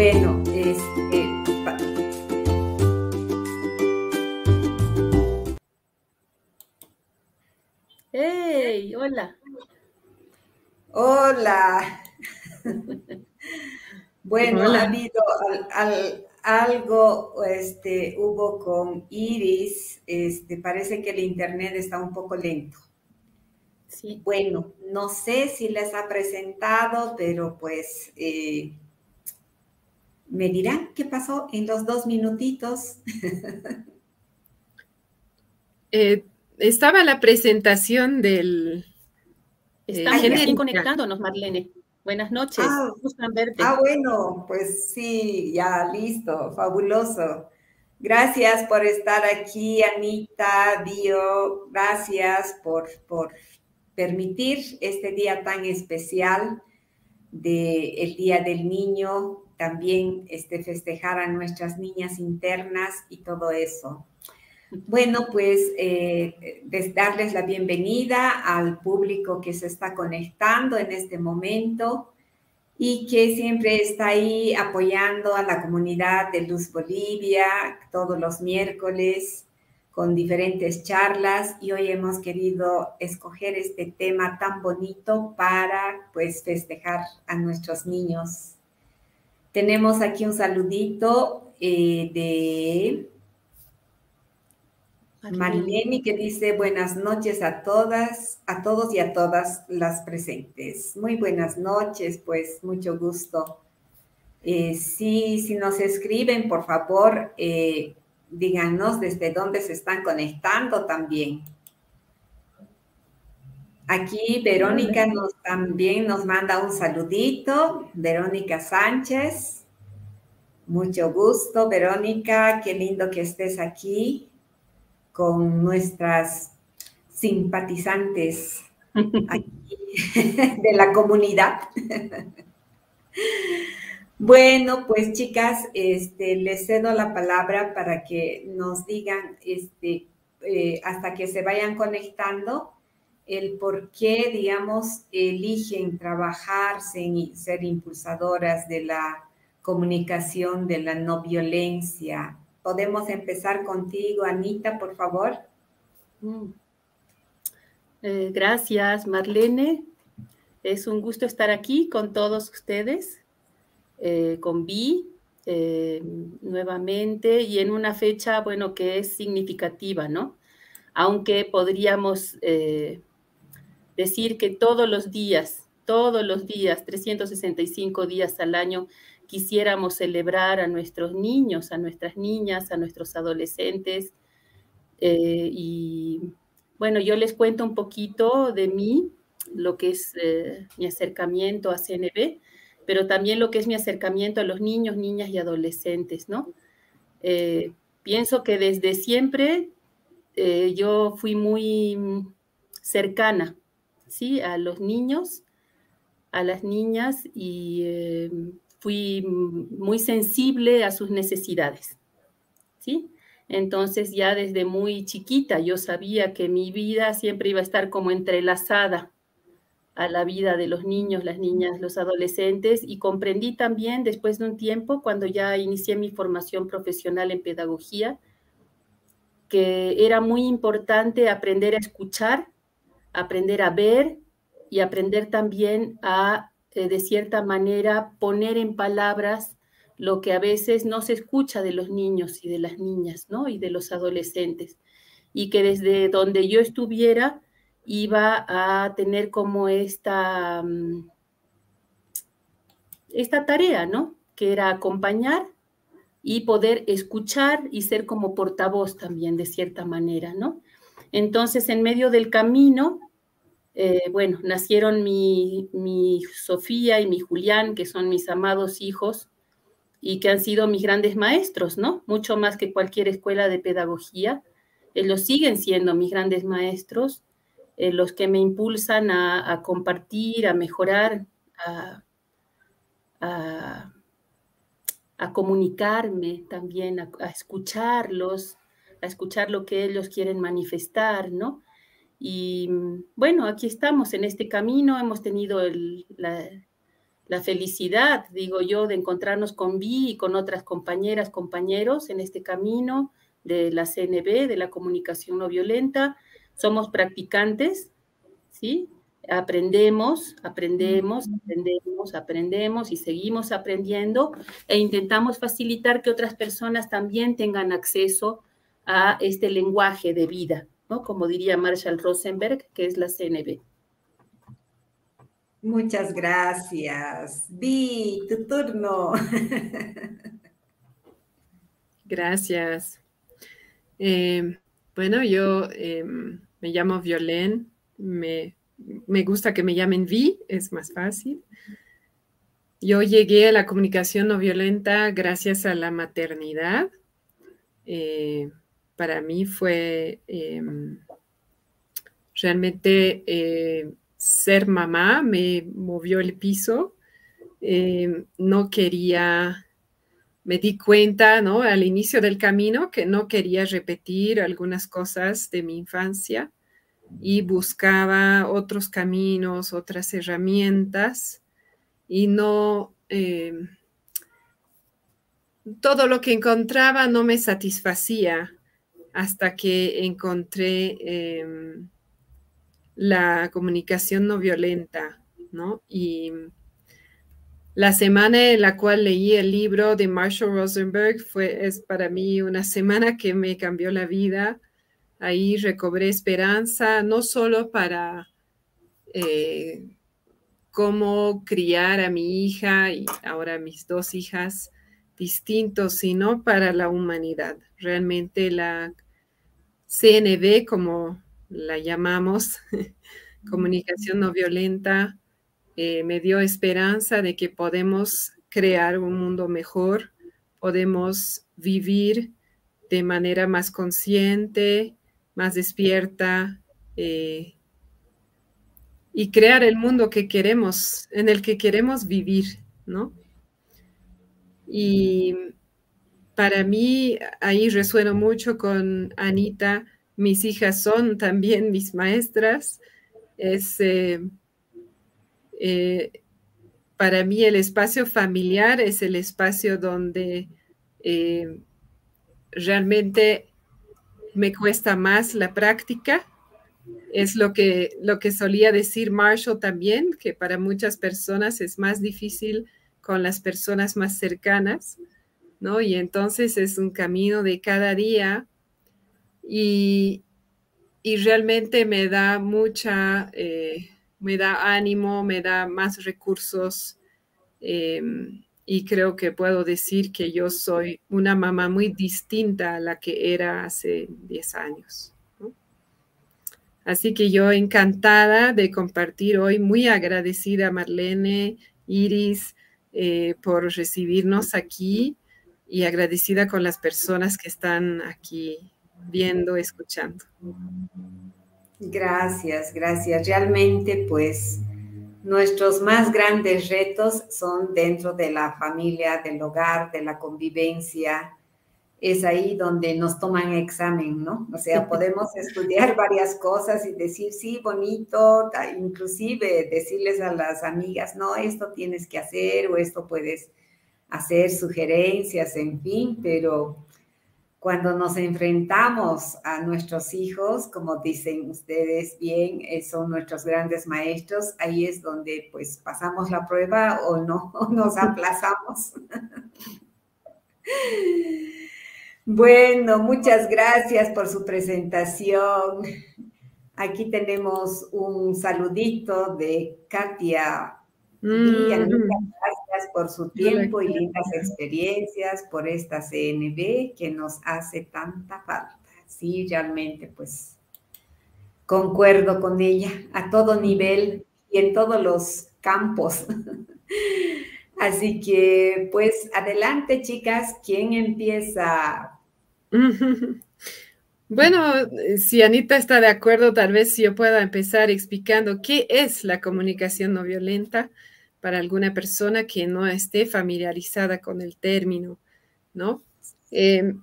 Este, ¡Hey! Hola. Hola. bueno, ha habido algo, este, hubo con Iris, este, parece que el internet está un poco lento. Sí. Bueno, no sé si les ha presentado, pero pues eh, me dirán qué pasó en los dos minutitos. Eh, estaba la presentación del... Estamos eh, conectándonos, Marlene. Buenas noches. Ah, ah, bueno, pues sí, ya listo, fabuloso. Gracias por estar aquí, Anita, Dio, gracias por, por permitir este día tan especial del el Día del Niño, también este, festejar a nuestras niñas internas y todo eso. Bueno, pues eh, darles la bienvenida al público que se está conectando en este momento y que siempre está ahí apoyando a la comunidad de Luz Bolivia todos los miércoles con diferentes charlas y hoy hemos querido escoger este tema tan bonito para pues festejar a nuestros niños. Tenemos aquí un saludito eh, de Marileni que dice buenas noches a todas, a todos y a todas las presentes. Muy buenas noches, pues mucho gusto. Eh, sí, si nos escriben, por favor, eh, díganos desde dónde se están conectando también. Aquí Verónica nos, también nos manda un saludito, Verónica Sánchez. Mucho gusto, Verónica, qué lindo que estés aquí con nuestras simpatizantes de la comunidad. Bueno, pues chicas, este, les cedo la palabra para que nos digan, este, eh, hasta que se vayan conectando, el por qué, digamos, eligen trabajar, ser impulsadoras de la comunicación, de la no violencia, Podemos empezar contigo, Anita, por favor. Mm. Eh, gracias, Marlene. Es un gusto estar aquí con todos ustedes, eh, con Vi, eh, nuevamente, y en una fecha, bueno, que es significativa, ¿no? Aunque podríamos decir que todos los días, todos los días, 365 días al año, quisiéramos celebrar a nuestros niños, a nuestras niñas, a nuestros adolescentes. Eh, y bueno, yo les cuento un poquito de mí, lo que es eh, mi acercamiento a CNB, pero también lo que es mi acercamiento a los niños, niñas y adolescentes, ¿no? Eh, pienso que desde siempre yo fui muy cercana, ¿sí? A los niños, a las niñas y fui muy sensible a sus necesidades, ¿sí? Entonces ya desde muy chiquita yo sabía que mi vida siempre iba a estar como entrelazada a la vida de los niños, las niñas, los adolescentes y comprendí también después de un tiempo, cuando ya inicié mi formación profesional en pedagogía, que era muy importante aprender a escuchar, aprender a ver y aprender también a eh, de cierta manera, poner en palabras lo que a veces no se escucha de los niños y de las niñas, ¿no? Y de los adolescentes. Y que desde donde yo estuviera iba a tener como esta, mm, esta tarea, ¿no? Que era acompañar y poder escuchar y ser como portavoz también, de cierta manera, ¿no? Entonces, en medio del camino, eh, bueno, nacieron mi, Sofía y mi Julián, que son mis amados hijos y que han sido mis grandes maestros, ¿no? Mucho más que cualquier escuela de pedagogía. Ellos siguen siendo mis grandes maestros, eh, los que me impulsan a, compartir, a mejorar, a, comunicarme también, a, escucharlos, a escuchar lo que ellos quieren manifestar, ¿no? Y mm, bueno, aquí estamos en este camino, hemos tenido la, la felicidad, digo yo, de encontrarnos con Vi y con otras compañeras, compañeros en este camino de la CNB, de la comunicación no violenta. Somos practicantes, ¿sí? Aprendemos, aprendemos, aprendemos, aprendemos y seguimos aprendiendo e intentamos facilitar que otras personas también tengan acceso a este lenguaje de vida, ¿no? Como diría Marshall Rosenberg, que es la CNB. Muchas gracias. Vi, tu turno. Gracias. Eh, bueno, yo em, me llamo Violén, me, gusta que me llamen Vi, es más fácil. Yo llegué a la comunicación no violenta gracias a la maternidad. Eh, para mí fue em, realmente eh, ser mamá me movió el piso. Eh, no quería, me di cuenta, ¿no? Al inicio del camino que no quería repetir algunas cosas de mi infancia y buscaba otros caminos, otras herramientas y no, eh, todo lo que encontraba no me satisfacía hasta que encontré em, la comunicación no violenta, ¿no? Y la semana en la cual leí el libro de Marshall Rosenberg fue, es para mí una semana que me cambió la vida. Ahí recobré esperanza, no solo para eh, cómo criar a mi hija y ahora mis dos hijas distintos, sino para la humanidad. Realmente la CNV, como la llamamos comunicación no violenta, eh, me dio esperanza de que podemos crear un mundo mejor, podemos vivir de manera más consciente, más despierta eh, y crear el mundo que queremos, en el que queremos vivir, ¿no? Y para mí ahí resueno mucho con Anita mis hijas son también mis maestras. Es, eh, eh, para mí el espacio familiar es el espacio donde eh, realmente me cuesta más la práctica. Es lo que, lo que solía decir Marshall también, que para muchas personas es más difícil con las personas más cercanas, ¿no? Y entonces es un camino de cada día y, realmente me da mucha, eh, me da ánimo, me da más recursos em, y creo que puedo decir que yo soy una mamá muy distinta a la que era hace 10 años. Así que yo encantada de compartir hoy, muy agradecida Marlene, Iris, eh, por recibirnos aquí y agradecida con las personas que están aquí viendo, escuchando. Gracias, gracias. Realmente, pues, nuestros más grandes retos son dentro de la familia, del hogar, de la convivencia. Es ahí donde nos toman examen, ¿no? O sea, podemos estudiar varias cosas y decir, sí, bonito, inclusive decirles a las amigas, no, esto tienes que hacer o esto puedes hacer, sugerencias, en fin, pero cuando nos enfrentamos a nuestros hijos, como dicen ustedes bien, eh, son nuestros grandes maestros, ahí es donde pues pasamos la prueba o no, nos aplazamos. Bueno, muchas gracias por su presentación. Aquí tenemos un saludito de Katia. Mm. gracias por su tiempo y lindas experiencias, por esta CNB que nos hace tanta falta. Sí, realmente, pues concuerdo con ella a todo nivel y en todos los campos. Así que, pues, adelante, chicas, ¿quién empieza? Bueno, si Anita está de acuerdo, tal vez yo pueda empezar explicando qué es la comunicación no violenta para alguna persona que no esté familiarizada con el término, ¿no? Em,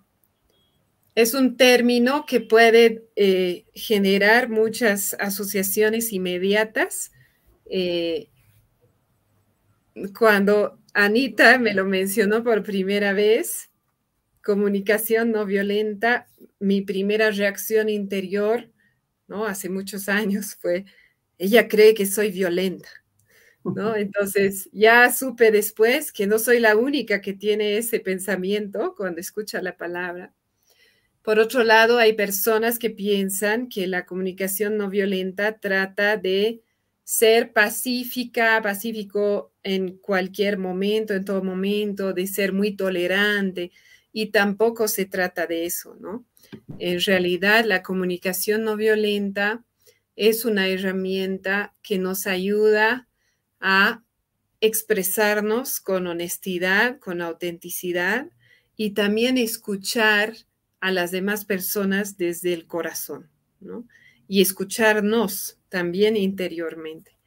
es un término que puede eh, generar muchas asociaciones inmediatas, eh, cuando Anita me lo mencionó por primera vez, comunicación no violenta, mi primera reacción interior, ¿no? Hace muchos años fue, ella cree que soy violenta, ¿no? Entonces ya supe después que no soy la única que tiene ese pensamiento cuando escucha la palabra. Por otro lado, hay personas que piensan que la comunicación no violenta trata de ser pacífica, pacífico en cualquier momento, en todo momento, de ser muy tolerante, y tampoco se trata de eso, ¿no? En realidad, la comunicación no violenta es una herramienta que nos ayuda a expresarnos con honestidad, con autenticidad y también escuchar a las demás personas desde el corazón, ¿no? Y escucharnos también interiormente.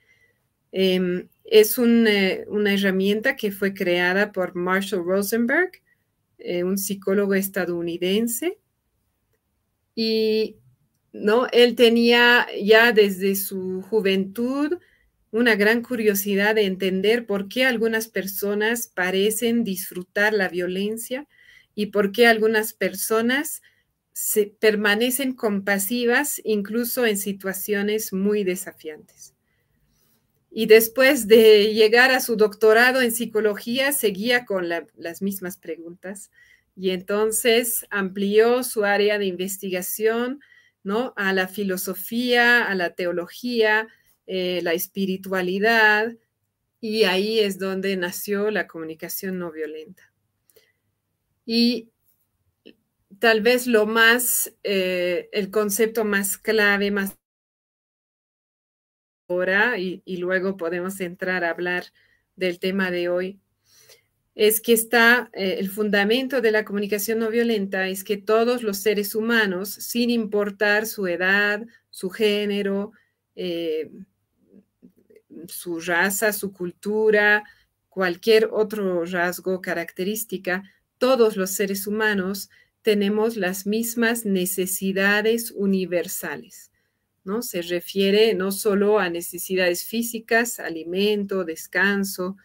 Em, es eh, una herramienta que fue creada por Marshall Rosenberg, eh, un psicólogo estadounidense, y ¿no? él tenía ya desde su juventud una gran curiosidad de entender por qué algunas personas parecen disfrutar la violencia y por qué algunas personas se permanecen compasivas incluso en situaciones muy desafiantes. Y después de llegar a su doctorado en psicología, seguía con las mismas preguntas y entonces amplió su área de investigación ¿no? a la filosofía, a la teología, eh, la espiritualidad, y ahí es donde nació la comunicación no violenta. Y tal vez lo más, eh, el concepto más clave, más ahora, y, luego podemos entrar a hablar del tema de hoy, es que está eh, el fundamento de la comunicación no violenta, es que todos los seres humanos, sin importar su edad, su género, eh, su raza, su cultura, cualquier otro rasgo, característica, todos los seres humanos tenemos las mismas necesidades universales. ¿no? Se refiere no solo a necesidades físicas, alimento, descanso,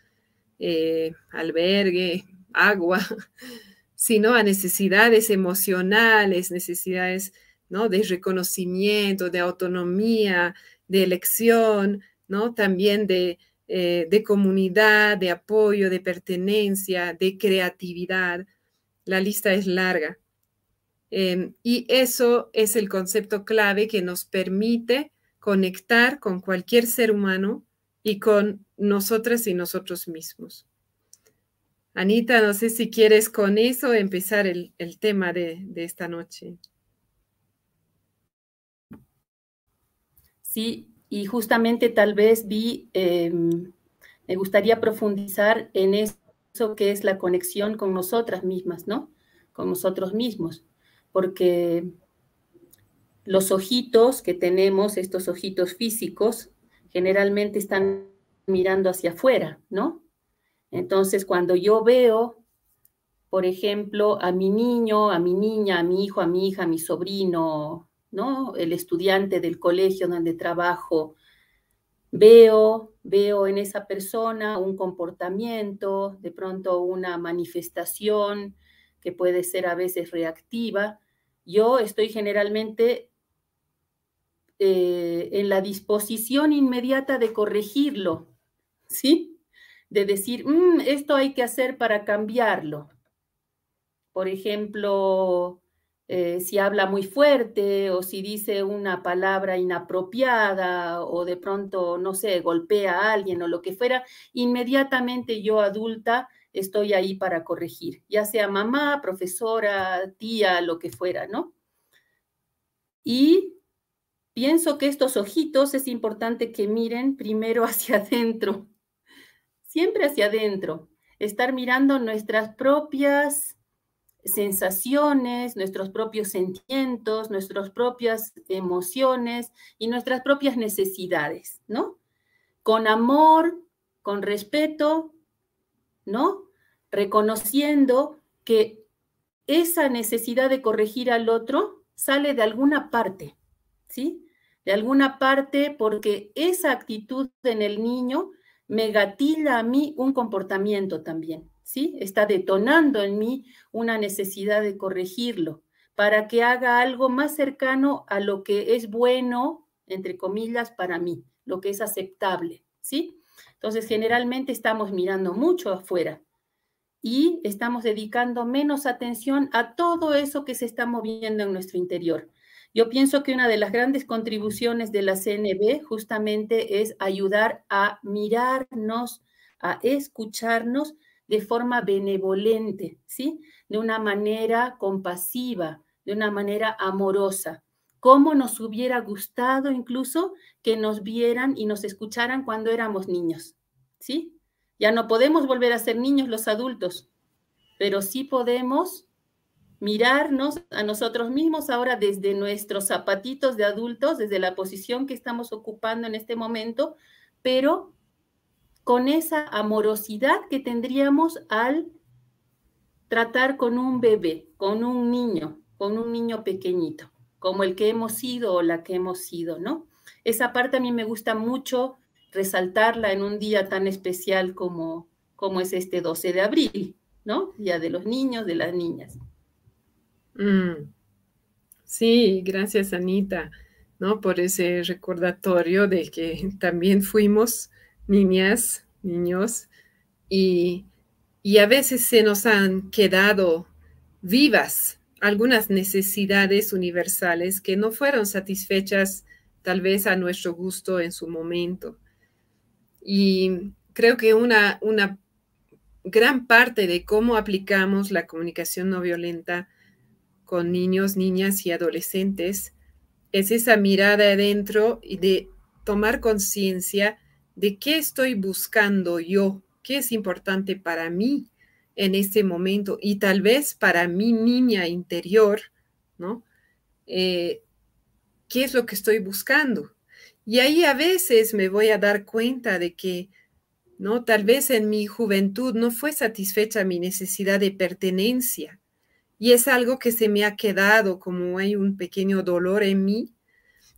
eh, albergue, agua, sino a necesidades emocionales, necesidades ¿no? de reconocimiento, de autonomía, de elección, ¿no? también de eh, de comunidad, de apoyo, de pertenencia, de creatividad. La lista es larga. Em, y eso es el concepto clave que nos permite conectar con cualquier ser humano y con nosotras y nosotros mismos. Anita, no sé si quieres con eso empezar el, tema de, de esta noche. Sí, y justamente tal vez vi, em, me gustaría profundizar en eso que es la conexión con nosotras mismas, ¿no? Con nosotros mismos, porque los ojitos que tenemos, estos ojitos físicos, generalmente están mirando hacia afuera, ¿no? Entonces, cuando yo veo, por ejemplo, a mi niño, a mi niña, a mi hijo, a mi hija, a mi sobrino, ¿no? El estudiante del colegio donde trabajo, veo, veo en esa persona un comportamiento, de pronto una manifestación que puede ser a veces reactiva. Yo estoy generalmente eh, en la disposición inmediata de corregirlo, ¿sí? De decir, mm, esto hay que hacer para cambiarlo. Por ejemplo, eh, si habla muy fuerte o si dice una palabra inapropiada o de pronto, no sé, golpea a alguien o lo que fuera, inmediatamente yo adulta estoy ahí para corregir, ya sea mamá, profesora, tía, lo que fuera, ¿no? Y pienso que estos ojitos es importante que miren primero hacia adentro, siempre hacia adentro, estar mirando nuestras propias sensaciones, nuestros propios sentimientos, nuestras propias emociones y nuestras propias necesidades, ¿no? Con amor, con respeto, ¿no? Reconociendo que esa necesidad de corregir al otro sale de alguna parte, ¿sí? De alguna parte porque esa actitud en el niño me gatilla a mí un comportamiento también, ¿sí? Está detonando en mí una necesidad de corregirlo para que haga algo más cercano a lo que es bueno, entre comillas, para mí, lo que es aceptable, ¿sí? Entonces, generalmente estamos mirando mucho afuera y estamos dedicando menos atención a todo eso que se está moviendo en nuestro interior. Yo pienso que una de las grandes contribuciones de la CNB justamente es ayudar a mirarnos, a escucharnos de forma benevolente, ¿sí? De una manera compasiva, de una manera amorosa. Cómo nos hubiera gustado incluso que nos vieran y nos escucharan cuando éramos niños, ¿sí? Ya no podemos volver a ser niños los adultos, pero sí podemos mirarnos a nosotros mismos ahora desde nuestros zapatitos de adultos, desde la posición que estamos ocupando en este momento, pero con esa amorosidad que tendríamos al tratar con un bebé, con un niño, con un niño pequeñito, como el que hemos sido o la que hemos sido, ¿no? Esa parte a mí me gusta mucho resaltarla en un día tan especial como, como es este 12 de abril, ¿no? Día de los niños, de las niñas. Mm. Sí, gracias Anita, ¿no? Por ese recordatorio de que también fuimos niñas, niños, y, y a veces se nos han quedado vivas algunas necesidades universales que no fueron satisfechas tal vez a nuestro gusto en su momento. Y creo que una, una gran parte de cómo aplicamos la comunicación no violenta con niños, niñas y adolescentes es esa mirada adentro y de tomar conciencia de qué estoy buscando yo, qué es importante para mí en este momento y tal vez para mi niña interior, ¿no? Eh, ¿Qué es lo que estoy buscando? Y ahí a veces me voy a dar cuenta de que, ¿no? Tal vez en mi juventud no fue satisfecha mi necesidad de pertenencia y es algo que se me ha quedado como hay un pequeño dolor en mí.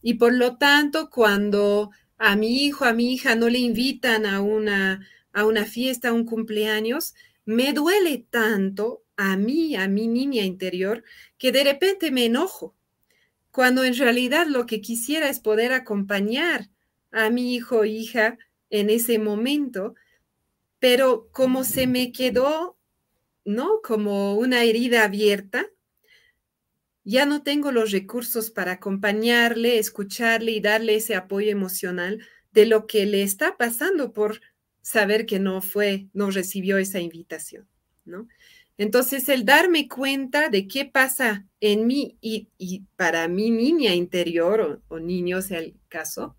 Y por lo tanto, cuando a mi hijo, a mi hija no le invitan a una, a una fiesta, a un cumpleaños, me duele tanto a mí, a mi niña interior, que de repente me enojo, cuando en realidad lo que quisiera es poder acompañar a mi hijo o hija en ese momento, pero como se me quedó ¿no? Como una herida abierta. Ya no tengo los recursos para acompañarle, escucharle y darle ese apoyo emocional de lo que le está pasando por saber que no fue, no recibió esa invitación, ¿no? Entonces, el darme cuenta de qué pasa en mí y, para mi niña interior o, o niño, sea el caso,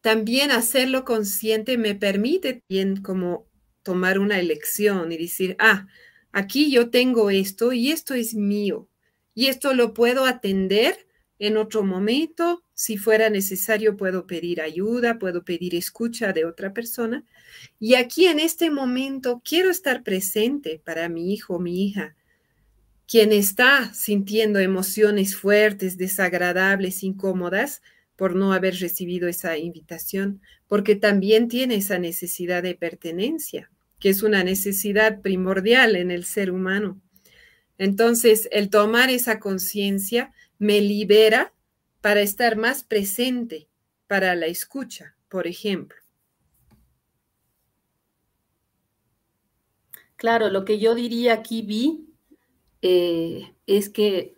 también hacerlo consciente me permite bien como tomar una elección y decir, ah, aquí yo tengo esto y esto es mío y esto lo puedo atender en otro momento. Si fuera necesario, puedo pedir ayuda, puedo pedir escucha de otra persona. Y aquí en este momento quiero estar presente para mi hijo, mi hija, quien está sintiendo emociones fuertes, desagradables, incómodas por no haber recibido esa invitación, porque también tiene esa necesidad de pertenencia que es una necesidad primordial en el ser humano. Entonces, el tomar esa conciencia me libera para estar más presente para la escucha, por ejemplo. Claro, lo que yo diría aquí, Vi, eh, es que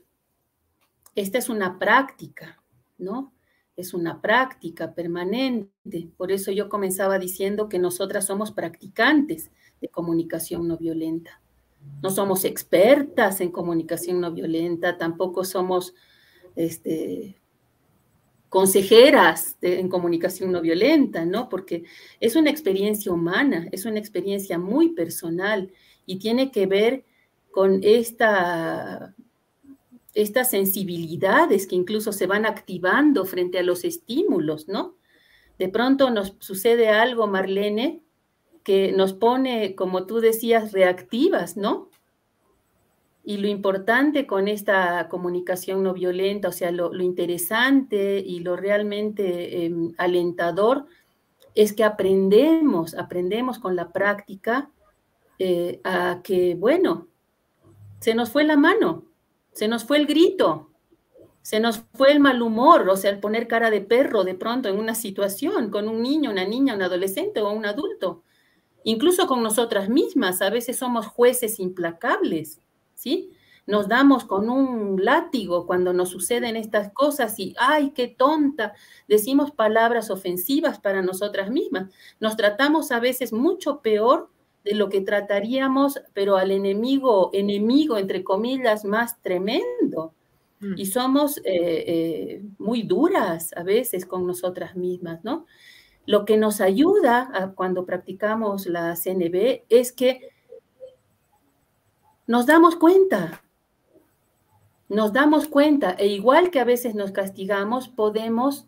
esta es una práctica, ¿no? es una práctica permanente. Por eso yo comenzaba diciendo que nosotras somos practicantes de comunicación no violenta. No somos expertas en comunicación no violenta, tampoco somos este, consejeras en comunicación no violenta, ¿no? Porque es una experiencia humana, es una experiencia muy personal y tiene que ver con esta estas sensibilidades que incluso se van activando frente a los estímulos, ¿no? De pronto nos sucede algo, Marlene, que nos pone, como tú decías, reactivas, ¿no? Y lo importante con esta comunicación no violenta, o sea, lo, interesante y lo realmente em, alentador, es que aprendemos, aprendemos con la práctica eh, a que, bueno, se nos fue la mano, se nos fue el grito, se nos fue el mal humor, o sea, el poner cara de perro de pronto en una situación con un niño, una niña, un adolescente o un adulto. Incluso con nosotras mismas, a veces somos jueces implacables, ¿sí? Nos damos con un látigo cuando nos suceden estas cosas y, ay, qué tonta, decimos palabras ofensivas para nosotras mismas. Nos tratamos a veces mucho peor de lo que trataríamos, pero al enemigo, enemigo, entre comillas, más tremendo. Mm. Y somos eh, eh, muy duras a veces con nosotras mismas, ¿no? Lo que nos ayuda cuando practicamos la CNB es que nos damos cuenta, nos damos cuenta, e igual que a veces nos castigamos, podemos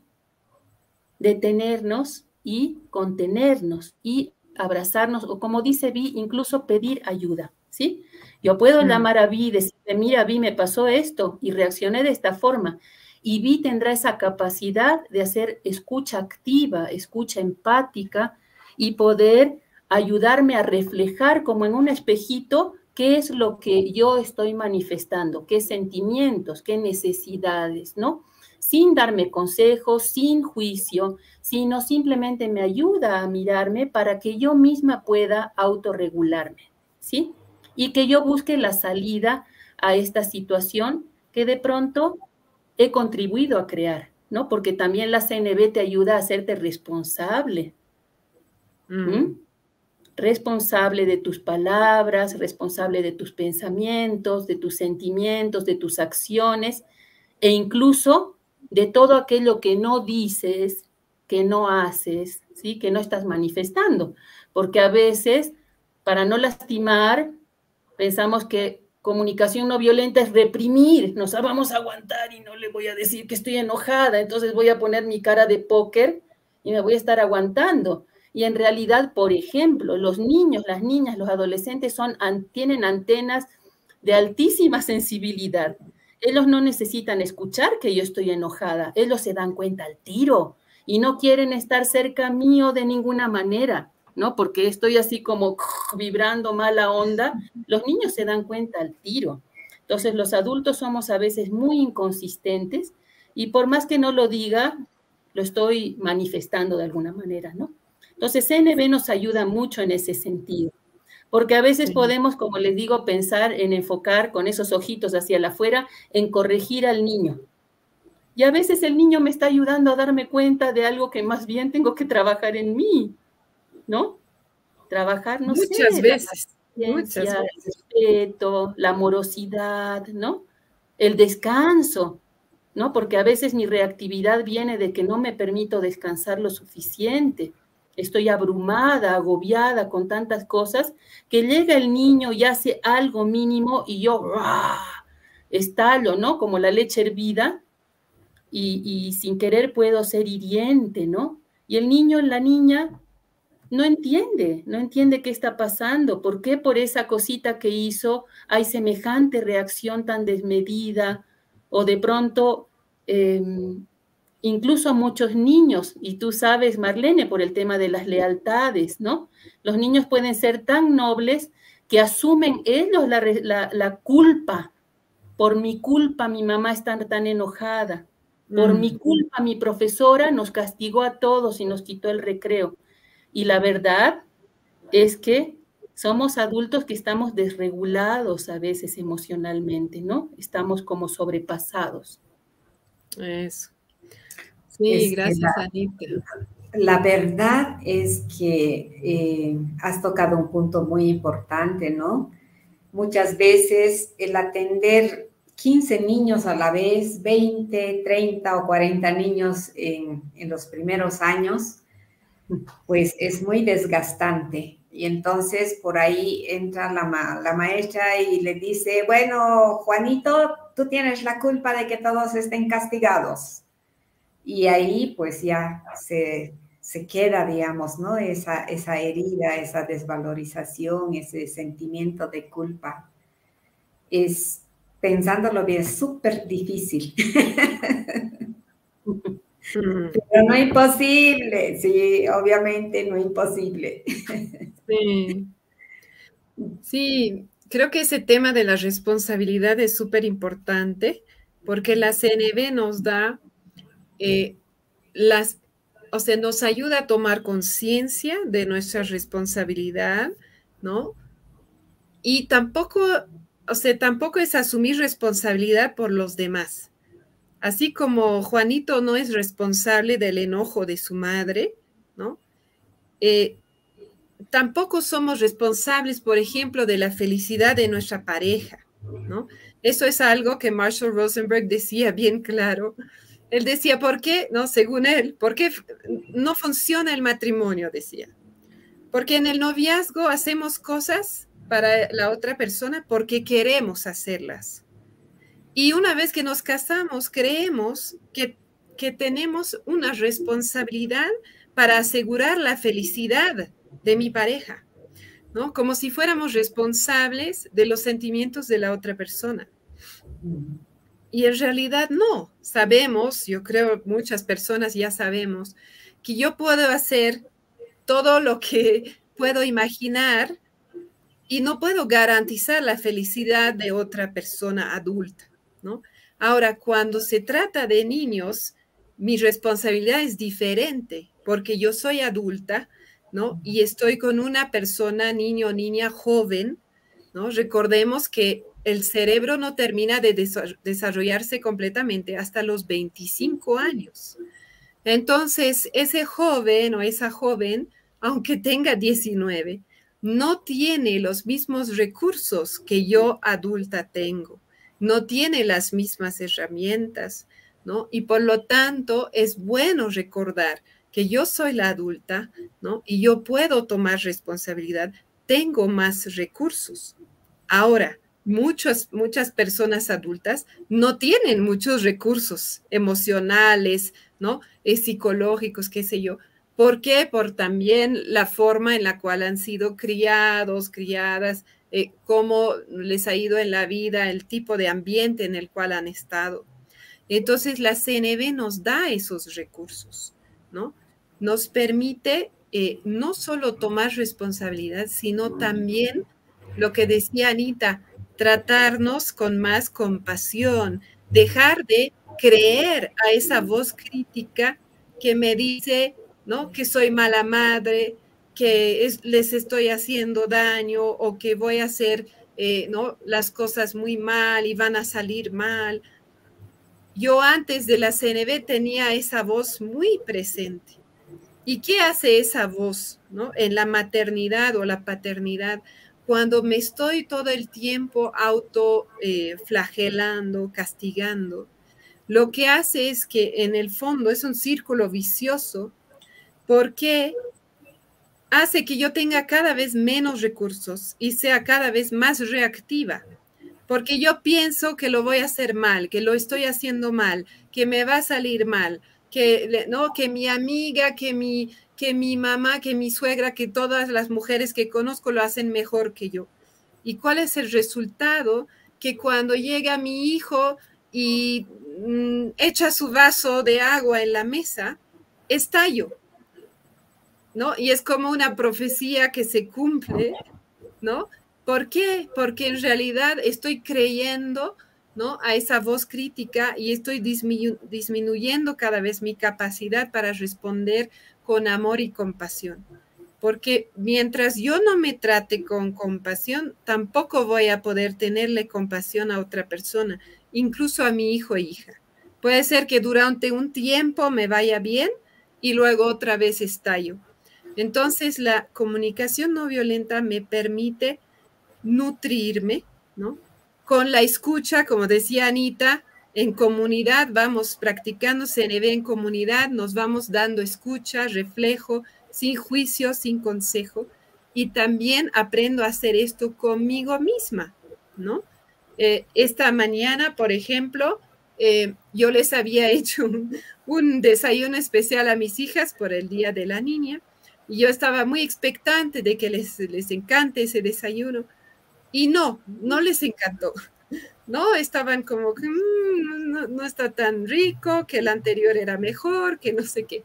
detenernos y contenernos y abrazarnos, o como dice Vi, incluso pedir ayuda, ¿sí? Yo puedo mm. llamar a Vi y decirle, mira, Vi, me pasó esto y reaccioné de esta forma. Y Vi tendrá esa capacidad de hacer escucha activa, escucha empática y poder ayudarme a reflejar como en un espejito qué es lo que yo estoy manifestando, qué sentimientos, qué necesidades, ¿no? Sin darme consejos, sin juicio, sino simplemente me ayuda a mirarme para que yo misma pueda autorregularme, ¿sí? y que yo busque la salida a esta situación que de pronto he contribuido a crear, ¿no? Porque también la CNB te ayuda a hacerte responsable. ¿Mm? Responsable de tus palabras, responsable de tus pensamientos, de tus sentimientos, de tus acciones e incluso de todo aquello que no dices, que no haces, ¿sí? Que no estás manifestando. Porque a veces, para no lastimar, pensamos que comunicación no violenta es reprimir, nos vamos a aguantar y no le voy a decir que estoy enojada, entonces voy a poner mi cara de póker y me voy a estar aguantando. Y en realidad, por ejemplo, los niños, las niñas, los adolescentes tienen antenas de altísima sensibilidad. Ellos no necesitan escuchar que yo estoy enojada, ellos se dan cuenta al tiro y no quieren estar cerca mío de ninguna manera. ¿no? Porque estoy así como vibrando mala onda, los niños se dan cuenta al tiro. Entonces los adultos somos a veces muy inconsistentes y por más que no lo diga, lo estoy manifestando de alguna manera, ¿no? Entonces CNB nos ayuda mucho en ese sentido, porque a veces podemos, como les digo, pensar en enfocar con esos ojitos hacia afuera, en corregir al niño. Y a veces el niño me está ayudando a darme cuenta de algo que más bien tengo que trabajar en mí. ¿no? Trabajar, no muchas Veces, muchas veces. El respeto, la amorosidad, ¿no? El descanso, ¿no? Porque a veces mi reactividad viene de que no me permito descansar lo suficiente. Estoy abrumada, agobiada con tantas cosas, que llega el niño y hace algo mínimo y yo estallo, ¿no? Como la leche hervida y, y sin querer puedo ser hiriente, ¿no? Y el niño, la niña, no entiende, no entiende qué está pasando, por qué por esa cosita que hizo hay semejante reacción tan desmedida o de pronto em, incluso muchos niños, y tú sabes, Marlene, por el tema de las lealtades, ¿no? Los niños pueden ser tan nobles que asumen ellos la, la, culpa. Por mi culpa mi mamá está tan enojada. Por mi mm. culpa mi profesora nos castigó a todos y nos quitó el recreo. Y la verdad es que somos adultos que estamos desregulados a veces emocionalmente, ¿no? Estamos como sobrepasados. Eso. Sí, gracias, Anita. La verdad es que eh, has tocado un punto muy importante, ¿no? Muchas veces el atender 15 niños a la vez, 20, 30 o 40 niños en, en los primeros años, pues es muy desgastante. Y entonces por ahí entra la, la, maestra y le dice, bueno, Juanito, tú tienes la culpa de que todos estén castigados. Y ahí pues ya se, se queda, digamos, ¿no? Esa, esa herida, esa desvalorización, ese sentimiento de culpa. Es, pensándolo bien, súper difícil. Pero no imposible, sí, obviamente no imposible. Sí. sí, creo que ese tema de la responsabilidad es súper importante porque la CNB nos da eh, las, o sea, nos ayuda a tomar conciencia de nuestra responsabilidad, ¿no? Y tampoco, o sea, tampoco es asumir responsabilidad por los demás. Así como Juanito no es responsable del enojo de su madre, ¿no? Eh, tampoco somos responsables, por ejemplo, de la felicidad de nuestra pareja, ¿no? Eso es algo que Marshall Rosenberg decía bien claro. Él decía, ¿por qué? No, según él, ¿por qué no funciona el matrimonio? Decía. Porque en el noviazgo hacemos cosas para la otra persona porque queremos hacerlas. Y una vez que nos casamos, creemos que, que tenemos una responsabilidad para asegurar la felicidad de mi pareja, ¿no? Como si fuéramos responsables de los sentimientos de la otra persona. Y en realidad no, sabemos, yo creo muchas personas ya sabemos, que yo puedo hacer todo lo que puedo imaginar y no puedo garantizar la felicidad de otra persona adulta, ¿no? Ahora, cuando se trata de niños, mi responsabilidad es diferente porque yo soy adulta, ¿no? Y estoy con una persona, niño o niña joven, ¿no? Recordemos que el cerebro no termina de desarrollarse completamente hasta los 25 años. Entonces, ese joven o esa joven, aunque tenga 19, no tiene los mismos recursos que yo adulta tengo, no tiene las mismas herramientas, ¿no? Y por lo tanto, es bueno recordar que yo soy la adulta, ¿no? Y yo puedo tomar responsabilidad, tengo más recursos. Ahora, muchas, muchas personas adultas no tienen muchos recursos emocionales, ¿no? Es psicológicos, qué sé yo. ¿Por qué? Por también la forma en la cual han sido criados, criadas, eh, cómo les ha ido en la vida, el tipo de ambiente en el cual han estado. Entonces, la CNB nos da esos recursos, ¿no? Nos permite eh, no solo tomar responsabilidad, sino también lo que decía Anita, tratarnos con más compasión, dejar de creer a esa voz crítica que me dice, ¿no? Que soy mala madre, que les estoy haciendo daño o que voy a hacer, eh, ¿no? Las cosas muy mal y van a salir mal. Yo antes de la CNB tenía esa voz muy presente. ¿Y qué hace esa voz, ¿no? En la maternidad o la paternidad cuando me estoy todo el tiempo auto eh, castigando, lo que hace es que en el fondo es un círculo vicioso porque hace que yo tenga cada vez menos recursos y sea cada vez más reactiva. Porque yo pienso que lo voy a hacer mal, que lo estoy haciendo mal, que me va a salir mal, que, no, que mi amiga, que mi, que mi mamá, que mi suegra, que todas las mujeres que conozco lo hacen mejor que yo. ¿Y cuál es el resultado? Que cuando llega mi hijo y mm, echa su vaso de agua en la mesa, estallo, ¿no? Y es como una profecía que se cumple, ¿no? ¿Por qué? Porque en realidad estoy creyendo ¿no? a esa voz crítica y estoy disminuyendo cada vez mi capacidad para responder con amor y compasión. Porque mientras yo no me trate con compasión, tampoco voy a poder tenerle compasión a otra persona, incluso a mi hijo e hija. Puede ser que durante un tiempo me vaya bien y luego otra vez estallo. Entonces la comunicación no violenta me permite nutrirme, ¿no? Con la escucha, como decía Anita, en comunidad, vamos practicando CNB en comunidad, nos vamos dando escucha, reflejo, sin juicio, sin consejo. Y también aprendo a hacer esto conmigo misma, ¿no? Eh, esta mañana, por ejemplo, eh, yo les había hecho un, desayuno especial a mis hijas por el Día de la Niña y yo estaba muy expectante de que les, les encante ese desayuno y no, no les encantó. ¿No? Estaban como que, mm, no, está tan rico, que el anterior era mejor, que no sé qué.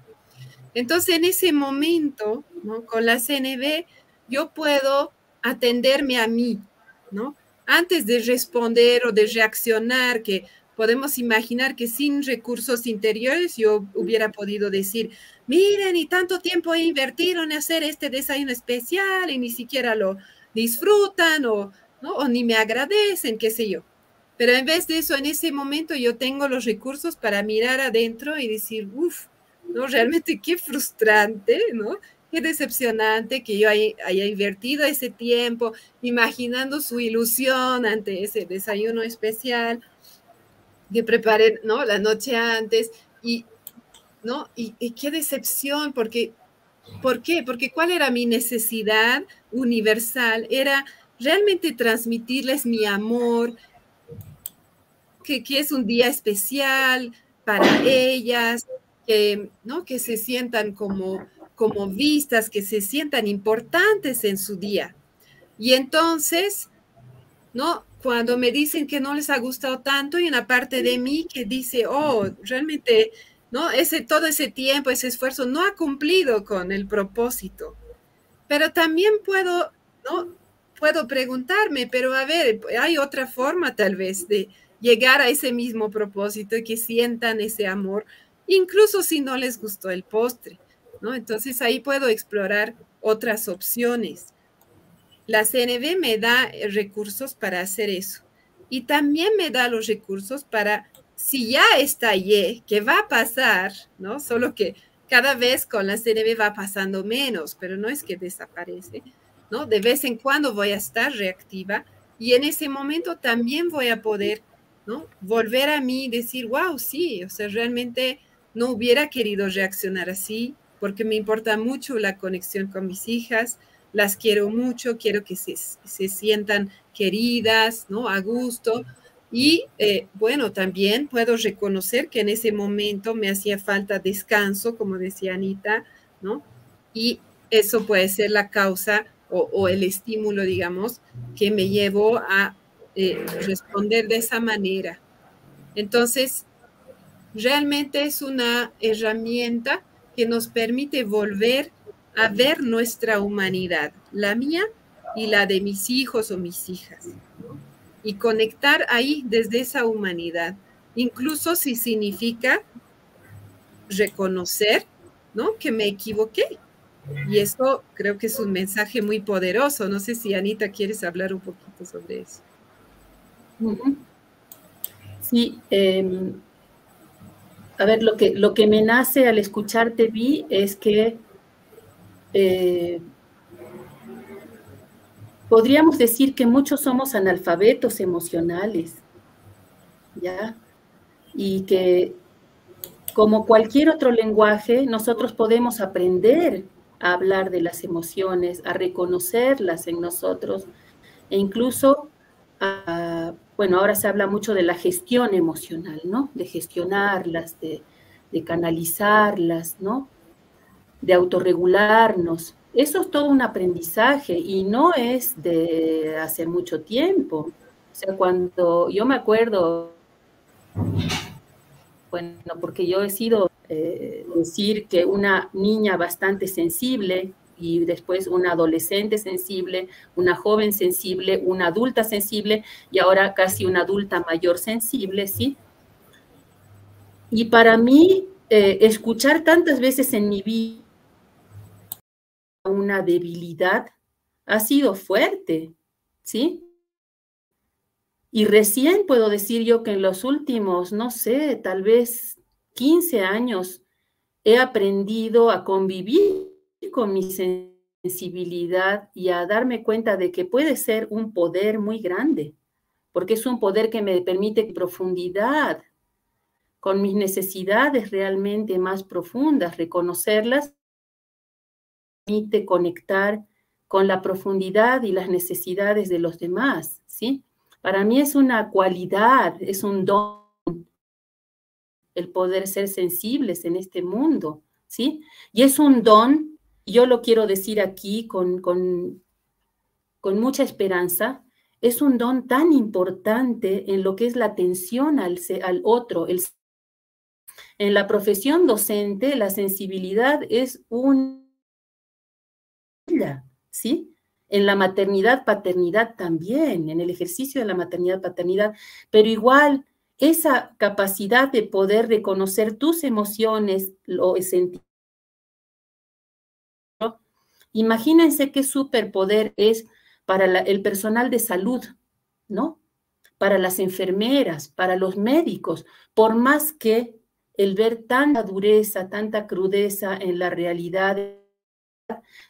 Entonces, en ese momento, ¿no? Con la CNB, yo puedo atenderme a mí, ¿no? Antes de responder o de reaccionar, que podemos imaginar que sin recursos interiores yo hubiera podido decir, miren, y tanto tiempo he invertido en hacer este desayuno especial y ni siquiera lo disfrutan o, ¿no? o ni me agradecen, qué sé yo. Pero en vez de eso, en ese momento yo tengo los recursos para mirar adentro y decir, uff, ¿no? Realmente qué frustrante, ¿no? Qué decepcionante que yo haya, invertido ese tiempo imaginando su ilusión ante ese desayuno especial que preparé, ¿no? La noche antes y, ¿no? Y, y qué decepción, porque, ¿por qué? Porque ¿cuál era mi necesidad universal? Era realmente transmitirles mi amor, que, es un día especial para ellas, que, ¿no? que se sientan como, como vistas, que se sientan importantes en su día. Y entonces, ¿no? Cuando me dicen que no les ha gustado tanto, hay una parte de mí que dice, oh, realmente, ¿no? Ese, todo ese tiempo, ese esfuerzo no ha cumplido con el propósito. Pero también puedo, ¿no? Puedo preguntarme, pero a ver, hay otra forma tal vez de llegar a ese mismo propósito y que sientan ese amor incluso si no les gustó el postre, ¿no? Entonces ahí puedo explorar otras opciones. La CNV me da eh, recursos para hacer eso y también me da los recursos para, si ya estallé, que va a pasar, ¿no? Solo que cada vez con la CNV va pasando menos, pero no es que desaparece, ¿no? De vez en cuando voy a estar reactiva y en ese momento también voy a poder. Volver a mí y decir, wow, sí, o sea, realmente no hubiera querido reaccionar así porque me importa mucho la conexión con mis hijas, las quiero mucho, quiero que se, sientan queridas, ¿no? A gusto. Y eh, bueno, también puedo reconocer que en ese momento me hacía falta descanso, como decía Anita, ¿no? Y eso puede ser la causa o, el estímulo, digamos, que me llevó a eh, responder de esa manera. Entonces, realmente es una herramienta que nos permite volver a ver nuestra humanidad, la mía y la de mis hijos o mis hijas, y conectar ahí desde esa humanidad, incluso si significa reconocer, ¿no? Que me equivoqué. Y eso creo que es un mensaje muy poderoso. No sé si Anita quieres hablar un poquito sobre eso. Sí, eh, a ver, lo que, lo que me nace al escucharte, Vi, es que eh, podríamos decir que muchos somos analfabetos emocionales, ¿ya? Y que como cualquier otro lenguaje, nosotros podemos aprender a hablar de las emociones, a reconocerlas en nosotros e incluso bueno, ahora se habla mucho de la gestión emocional, ¿no? De gestionarlas, de, canalizarlas, ¿no? De autorregularnos. Eso es todo un aprendizaje y no es de hace mucho tiempo. O sea, cuando yo me acuerdo, bueno, porque yo he sido eh, decir que una niña bastante sensible, y después una adolescente sensible, una joven sensible, una adulta sensible y ahora casi una adulta mayor sensible, ¿sí? Y para mí, eh, escuchar tantas veces en mi vida una debilidad ha sido fuerte, ¿sí? Y recién puedo decir yo que en los últimos, no sé, tal vez 15 años, he aprendido a convivir con mi sensibilidad y a darme cuenta de que puede ser un poder muy grande, porque es un poder que me permite profundidad con mis necesidades realmente más profundas, reconocerlas, permite conectar con la profundidad y las necesidades de los demás, ¿sí? Para mí es una cualidad, es un don el poder ser sensibles en este mundo, ¿sí? Y es un don yo lo quiero decir aquí con, con, mucha esperanza, es un don tan importante en lo que es la atención al, al otro. El, en la profesión docente, la sensibilidad es un... ¿Sí? En la maternidad, paternidad también, en el ejercicio de la maternidad, paternidad, pero igual esa capacidad de poder reconocer tus emociones, lo sentir. Imagínense qué superpoder es para el personal de salud, ¿no? Para las enfermeras, para los médicos, por más que el ver tanta dureza, tanta crudeza en la realidad,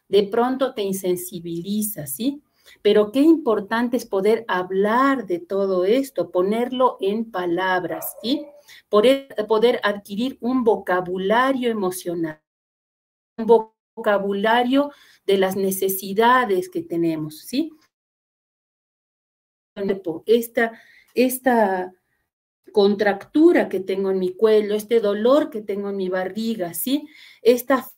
de pronto te insensibiliza, ¿sí? Pero qué importante es poder hablar de todo esto, ponerlo en palabras, ¿sí? Poder, adquirir un vocabulario emocional, un vocabulario de las necesidades que tenemos, ¿sí? Esta, esta contractura que tengo en mi cuello, este dolor que tengo en mi barriga, ¿sí? Esta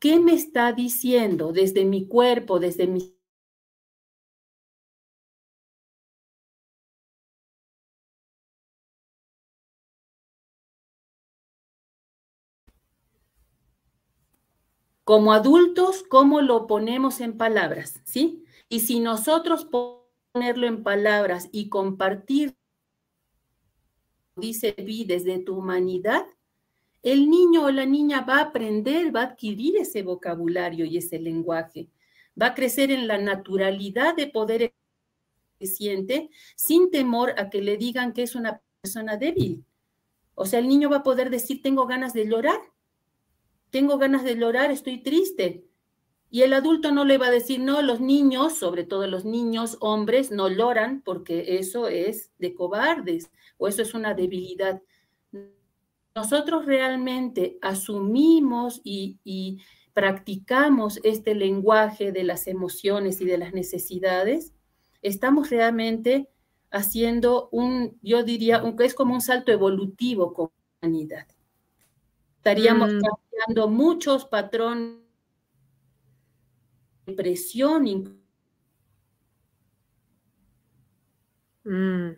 ¿Qué me está diciendo desde mi cuerpo, desde mi como adultos, ¿cómo lo ponemos en palabras? ¿Sí? Y si nosotros ponerlo en palabras y compartir, dice Vi, desde tu humanidad, el niño o la niña va a aprender, va a adquirir ese vocabulario y ese lenguaje, va a crecer en la naturalidad de poder siente sin temor a que le digan que es una persona débil. O sea, el niño va a poder decir, tengo ganas de llorar, tengo ganas de llorar, estoy triste. Y el adulto no le va a decir, no, los niños, sobre todo los niños hombres, no lloran porque eso es de cobardes o eso es una debilidad. Nosotros realmente asumimos y, y practicamos este lenguaje de las emociones y de las necesidades, estamos realmente haciendo un, yo diría, un, es como un salto evolutivo con la humanidad estaríamos mm. cambiando muchos patrones de presión. Mm.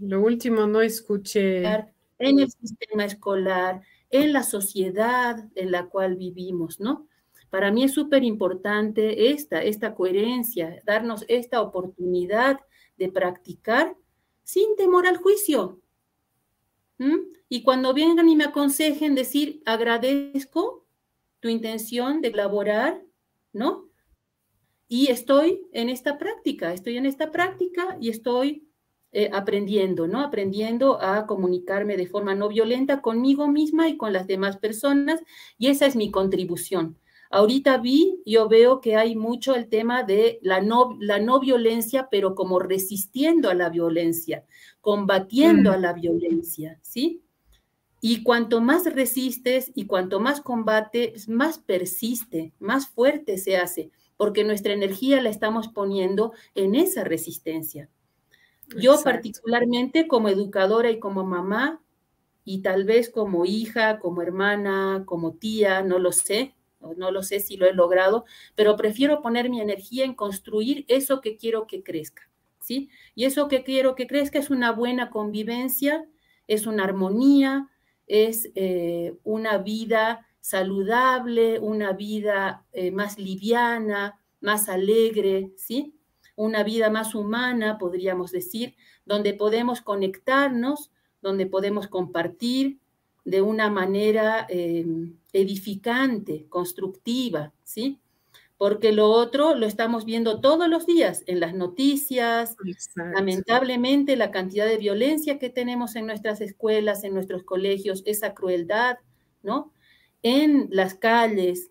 Lo último no escuché. En el sistema escolar, en la sociedad en la cual vivimos, ¿no? Para mí es súper importante esta, esta coherencia, darnos esta oportunidad de practicar sin temor al juicio. Y cuando vengan y me aconsejen, decir, agradezco tu intención de colaborar, ¿no? Y estoy en esta práctica, estoy en esta práctica y estoy eh, aprendiendo, ¿no? Aprendiendo a comunicarme de forma no violenta conmigo misma y con las demás personas, y esa es mi contribución. Ahorita vi, yo veo que hay mucho el tema de la no, la no violencia, pero como resistiendo a la violencia, combatiendo mm. a la violencia, ¿sí? Y cuanto más resistes y cuanto más combates, más persiste, más fuerte se hace, porque nuestra energía la estamos poniendo en esa resistencia. Yo particularmente como educadora y como mamá, y tal vez como hija, como hermana, como tía, no lo sé, no lo sé si lo he logrado, pero prefiero poner mi energía en construir eso que quiero que crezca, ¿sí? Y eso que quiero que crezca es una buena convivencia, es una armonía, es eh, una vida saludable, una vida eh, más liviana, más alegre, ¿sí? Una vida más humana, podríamos decir, donde podemos conectarnos, donde podemos compartir de una manera eh, edificante, constructiva, ¿sí? porque lo otro lo estamos viendo todos los días en las noticias. Lamentablemente la cantidad de violencia que tenemos en nuestras escuelas, en nuestros colegios, esa crueldad, ¿no? En las calles,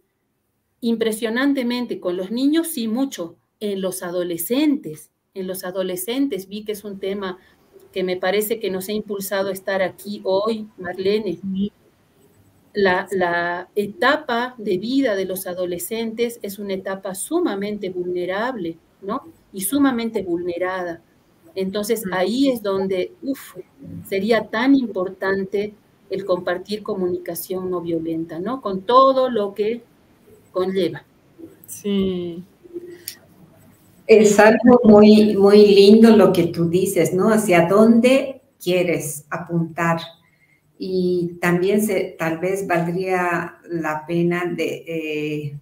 impresionantemente con los niños, sí mucho, en los adolescentes, en los adolescentes vi que es un tema que me parece que nos ha impulsado a estar aquí hoy, Marlene la, etapa de vida de los adolescentes es una etapa sumamente vulnerable, ¿no? Y sumamente vulnerada. Entonces ahí es donde sería tan importante el compartir comunicación no violenta, ¿no? Con todo lo que conlleva. Sí. Es algo muy, muy lindo lo que tú dices, ¿no? Hacia dónde quieres apuntar. Y también se, tal vez valdría la pena de, eh,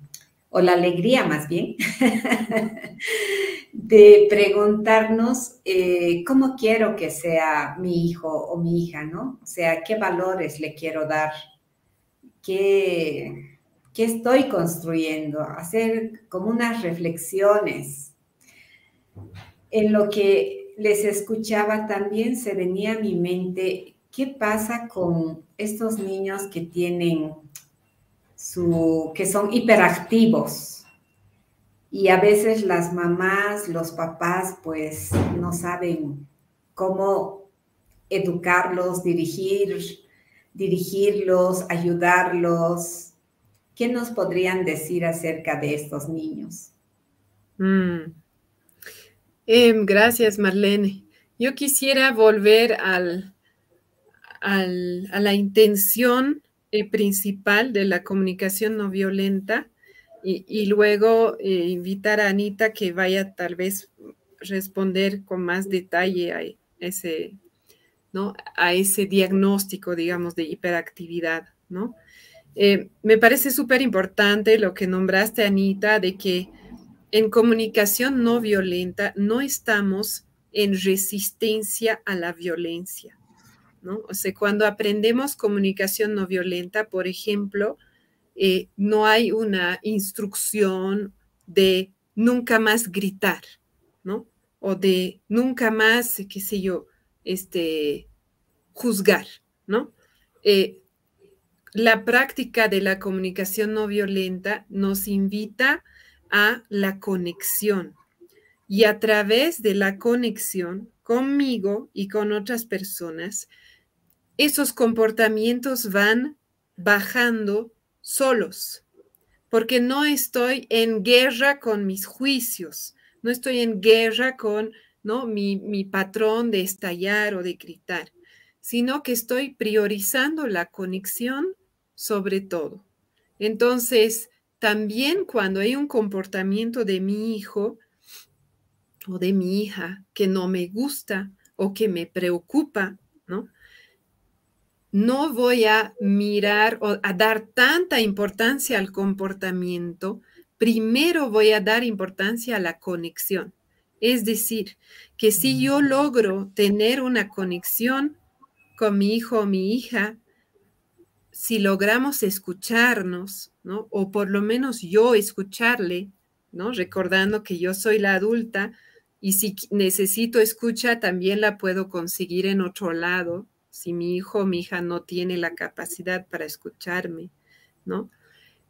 o la alegría más bien, de preguntarnos eh, cómo quiero que sea mi hijo o mi hija, ¿no? O sea, qué valores le quiero dar, qué, qué estoy construyendo, hacer como unas reflexiones. En lo que les escuchaba también se venía a mi mente, ¿qué pasa con estos niños que tienen su, que son hiperactivos? Y a veces las mamás, los papás, pues no saben cómo educarlos, dirigir, dirigirlos, ayudarlos. ¿Qué nos podrían decir acerca de estos niños? Mm. Em, gracias, Marlene. Yo quisiera volver al, a la intención eh, principal de la comunicación no violenta y, luego eh, invitar a Anita que vaya tal vez responder con más detalle a ese, ¿no? a ese diagnóstico, digamos, de hiperactividad. ¿no? Eh, me parece súper importante lo que nombraste, Anita, de que en comunicación no violenta no estamos en resistencia a la violencia, ¿no? O sea, cuando aprendemos comunicación no violenta, por ejemplo, eh, no hay una instrucción de nunca más gritar, ¿no? O de nunca más, qué sé yo, este, juzgar, ¿no? Eh, la práctica de la comunicación no violenta nos invita a la conexión. Y a través de la conexión conmigo y con otras personas, esos comportamientos van bajando solos, porque no estoy en guerra con mis juicios, no estoy en guerra con ¿no? mi, mi patrón de estallar o de gritar, sino que estoy priorizando la conexión sobre todo. Entonces, también cuando hay un comportamiento de mi hijo o de mi hija que no me gusta o que me preocupa, ¿no? No voy a mirar o a dar tanta importancia al comportamiento, primero voy a dar importancia a la conexión. Es decir, que si yo logro tener una conexión con mi hijo o mi hija, si logramos escucharnos, ¿no? O por lo menos yo escucharle, ¿no? Recordando que yo soy la adulta y si necesito escucha, también la puedo conseguir en otro lado, si mi hijo o mi hija no tiene la capacidad para escucharme, ¿no?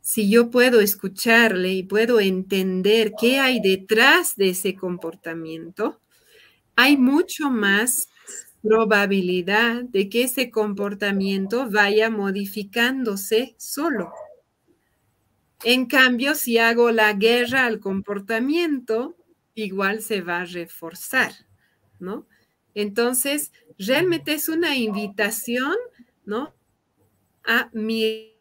Si yo puedo escucharle y puedo entender qué hay detrás de ese comportamiento, hay mucho más probabilidad de que ese comportamiento vaya modificándose solo. En cambio, si hago la guerra al comportamiento, igual se va a reforzar, ¿no? Entonces, realmente es una invitación, ¿no? A mi,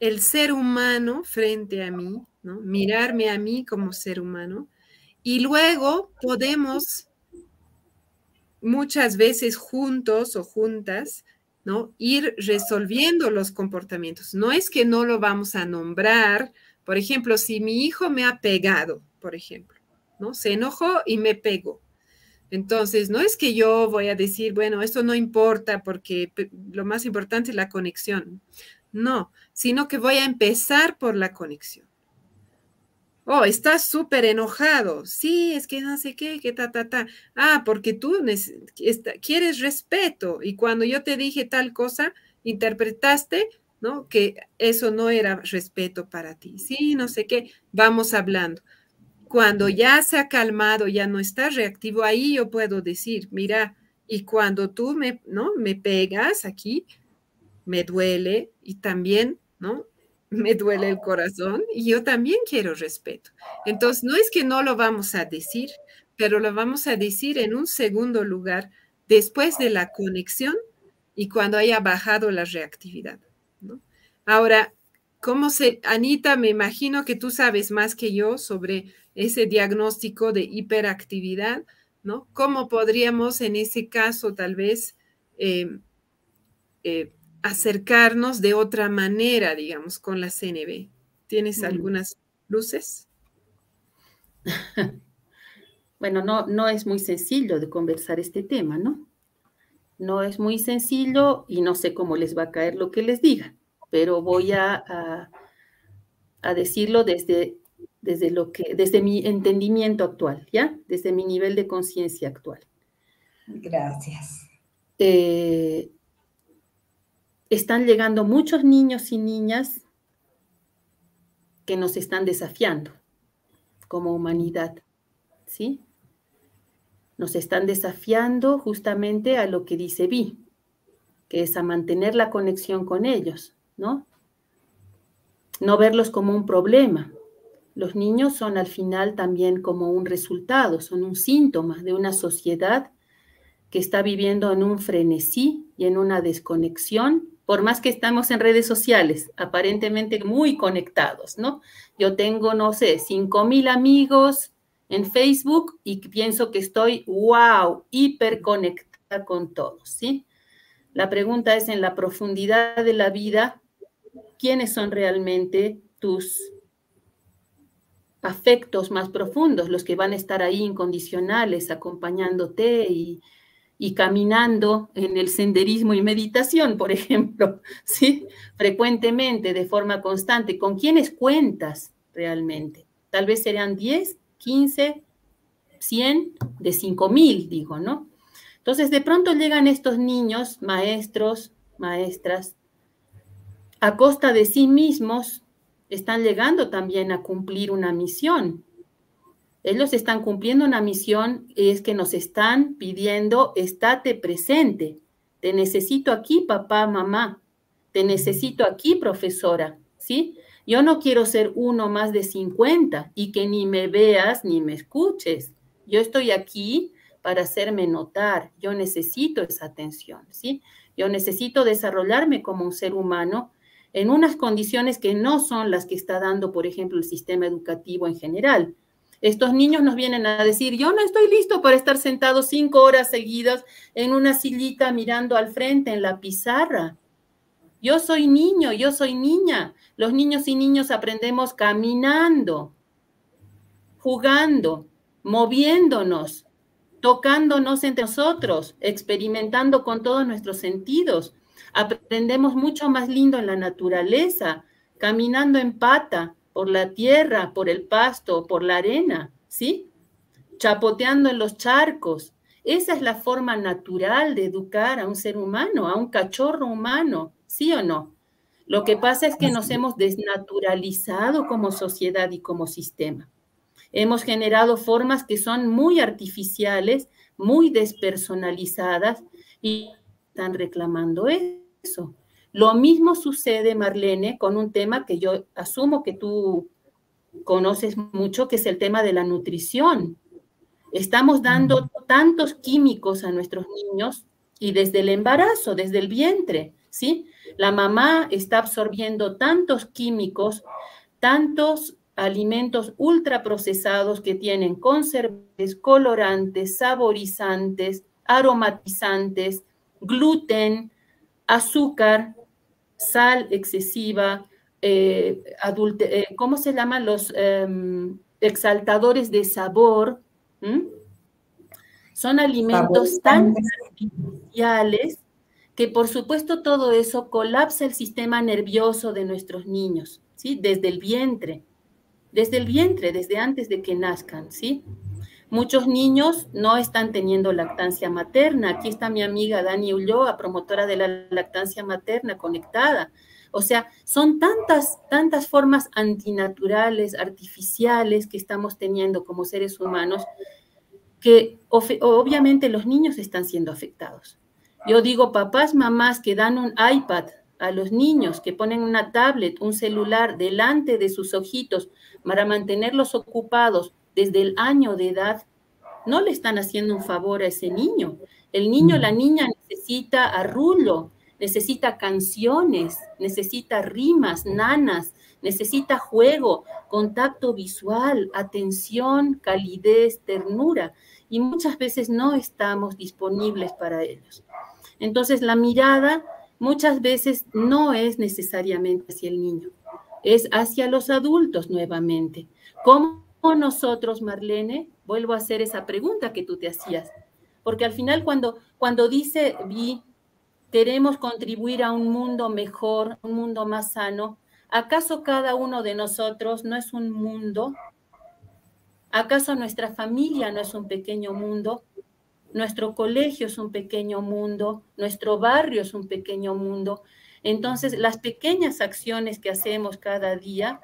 el ser humano frente a mí, ¿no? Mirarme a mí como ser humano. Y luego podemos muchas veces juntos o juntas, ¿no? Ir resolviendo los comportamientos. No es que no lo vamos a nombrar. Por ejemplo, si mi hijo me ha pegado, por ejemplo, ¿no? Se enojó y me pegó. Entonces, no es que yo voy a decir, bueno, esto no importa porque lo más importante es la conexión. No, sino que voy a empezar por la conexión. Oh, estás súper enojado. Sí, es que no sé qué, que ta, ta, ta. Ah, porque tú quieres respeto. Y cuando yo te dije tal cosa, interpretaste, ¿no? Que eso no era respeto para ti. Sí, no sé qué. Vamos hablando. Cuando ya se ha calmado, ya no está reactivo, ahí yo puedo decir, mira, y cuando tú me, ¿no? Me pegas aquí, me duele y también, ¿no? Me duele el corazón y yo también quiero respeto. Entonces, no es que no lo vamos a decir, pero lo vamos a decir en un segundo lugar después de la conexión y cuando haya bajado la reactividad. Ahora, ¿cómo se, Anita, me imagino que tú sabes más que yo sobre ese diagnóstico de hiperactividad, ¿no? ¿Cómo podríamos en ese caso tal vez em, eh, acercarnos de otra manera, digamos, con la CNB? ¿Tienes mm. algunas luces? Bueno, no, no es muy sencillo de conversar este tema, ¿no? No es muy sencillo y no sé cómo les va a caer lo que les diga, pero voy a, a, decirlo desde, desde, lo que, desde mi entendimiento actual, ¿ya? Desde mi nivel de conciencia actual. Gracias. Eh, están llegando muchos niños y niñas que nos están desafiando como humanidad, ¿sí? Nos están desafiando justamente a lo que dice Vi, que es a mantener la conexión con ellos, ¿no? No verlos como un problema. Los niños son al final también como un resultado, son un síntoma de una sociedad que está viviendo en un frenesí y en una desconexión por más que estamos en redes sociales, aparentemente muy conectados, ¿no? Yo tengo, no sé, 5 mil amigos en Facebook y pienso que estoy, wow, hiperconectada con todos, ¿sí? La pregunta es en la profundidad de la vida, ¿quiénes son realmente tus afectos más profundos, los que van a estar ahí incondicionales, acompañándote y, y caminando en el senderismo y meditación, por ejemplo, ¿sí? Frecuentemente, de forma constante, ¿con quiénes cuentas realmente? Tal vez serán 10, 15, 100, de 5 mil, digo, ¿no? Entonces, de pronto llegan estos niños, maestros, maestras, a costa de sí mismos, están llegando también a cumplir una misión, ellos están cumpliendo una misión y es que nos están pidiendo, estate presente. Te necesito aquí, papá, mamá. Te necesito aquí, profesora. ¿Sí? Yo no quiero ser uno más de 50 y que ni me veas ni me escuches. Yo estoy aquí para hacerme notar. Yo necesito esa atención, ¿sí? Yo necesito desarrollarme como un ser humano en unas condiciones que no son las que está dando, por ejemplo, el sistema educativo en general. Estos niños nos vienen a decir, yo no estoy listo para estar sentado cinco horas seguidas en una sillita mirando al frente en la pizarra. Yo soy niño, yo soy niña. Los niños y niños aprendemos caminando, jugando, moviéndonos, tocándonos entre nosotros, experimentando con todos nuestros sentidos. Aprendemos mucho más lindo en la naturaleza, caminando en pata, por la tierra, por el pasto, por la arena, ¿sí? Chapoteando en los charcos. Esa es la forma natural de educar a un ser humano, a un cachorro humano, ¿sí o no? Lo que pasa es que nos hemos desnaturalizado como sociedad y como sistema. Hemos generado formas que son muy artificiales, muy despersonalizadas y están reclamando eso. Lo mismo sucede, Marlene, con un tema que yo asumo que tú conoces mucho, que es el tema de la nutrición. Estamos dando tantos químicos a nuestros niños y desde el embarazo, desde el vientre, ¿sí? La mamá está absorbiendo tantos químicos, tantos alimentos ultraprocesados que tienen conservantes, colorantes, saborizantes, aromatizantes, gluten, azúcar, sal excesiva, eh, eh, ¿cómo se llaman los em, exaltadores de sabor? Son alimentos tan artificiales que por supuesto todo eso colapsa el sistema nervioso de nuestros niños, ¿sí? Desde el vientre, desde el vientre, desde antes de que nazcan, ¿sí? Muchos niños no están teniendo lactancia materna. Aquí está mi amiga Dani Ulloa, promotora de la lactancia materna conectada. O sea, son tantas, tantas formas antinaturales, artificiales que estamos teniendo como seres humanos que obviamente los niños están siendo afectados. Yo digo, papás, mamás que dan un iPad a los niños, que ponen una tablet, un celular delante de sus ojitos para mantenerlos ocupados desde el año de edad, no le están haciendo un favor a ese niño. El niño, la niña necesita arrullo, necesita canciones, necesita rimas, nanas, necesita juego, contacto visual, atención, calidez, ternura. Y muchas veces no estamos disponibles para ellos. Entonces la mirada muchas veces no es necesariamente hacia el niño, es hacia los adultos nuevamente. ¿Cómo nosotros, Marlene? Vuelvo a hacer esa pregunta que tú te hacías. Porque al final cuando, cuando dice Vi, queremos contribuir a un mundo mejor, un mundo más sano, ¿acaso cada uno de nosotros no es un mundo? ¿Acaso nuestra familia no es un pequeño mundo? Nuestro colegio es un pequeño mundo, nuestro barrio es un pequeño mundo. Entonces, las pequeñas acciones que hacemos cada día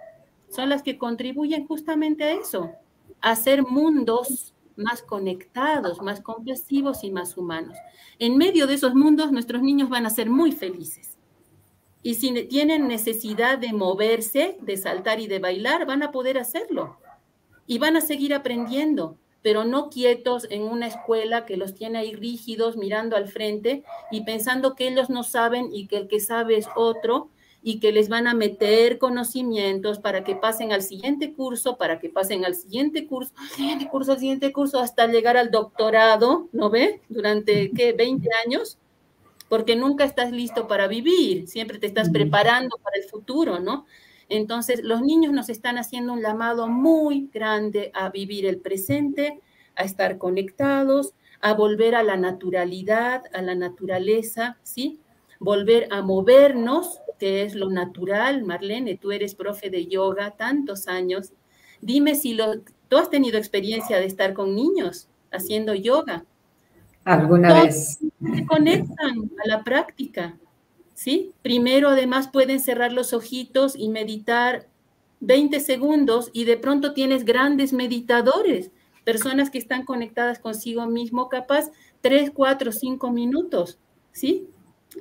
son las que contribuyen justamente a eso, a hacer mundos más conectados, más compasivos y más humanos. En medio de esos mundos, nuestros niños van a ser muy felices. Y si tienen necesidad de moverse, de saltar y de bailar, van a poder hacerlo. Y van a seguir aprendiendo, pero no quietos en una escuela que los tiene ahí rígidos, mirando al frente y pensando que ellos no saben y que el que sabe es otro y que les van a meter conocimientos para que pasen al siguiente curso, para que pasen al siguiente curso, al siguiente curso, al siguiente curso, hasta llegar al doctorado, ¿no ve? Durante, ¿qué? 20 años, porque nunca estás listo para vivir, siempre te estás preparando para el futuro, ¿no? Entonces, los niños nos están haciendo un llamado muy grande a vivir el presente, a estar conectados, a volver a la naturalidad, a la naturaleza, ¿sí? Volver a movernos, que es lo natural. Marlene, tú eres profe de yoga tantos años. Dime si lo, tú has tenido experiencia de estar con niños haciendo yoga. Alguna vez. Se conectan a la práctica, ¿sí? Primero, además, pueden cerrar los ojitos y meditar 20 segundos y de pronto tienes grandes meditadores, personas que están conectadas consigo mismo, capaz 3, 4, 5 minutos, ¿sí?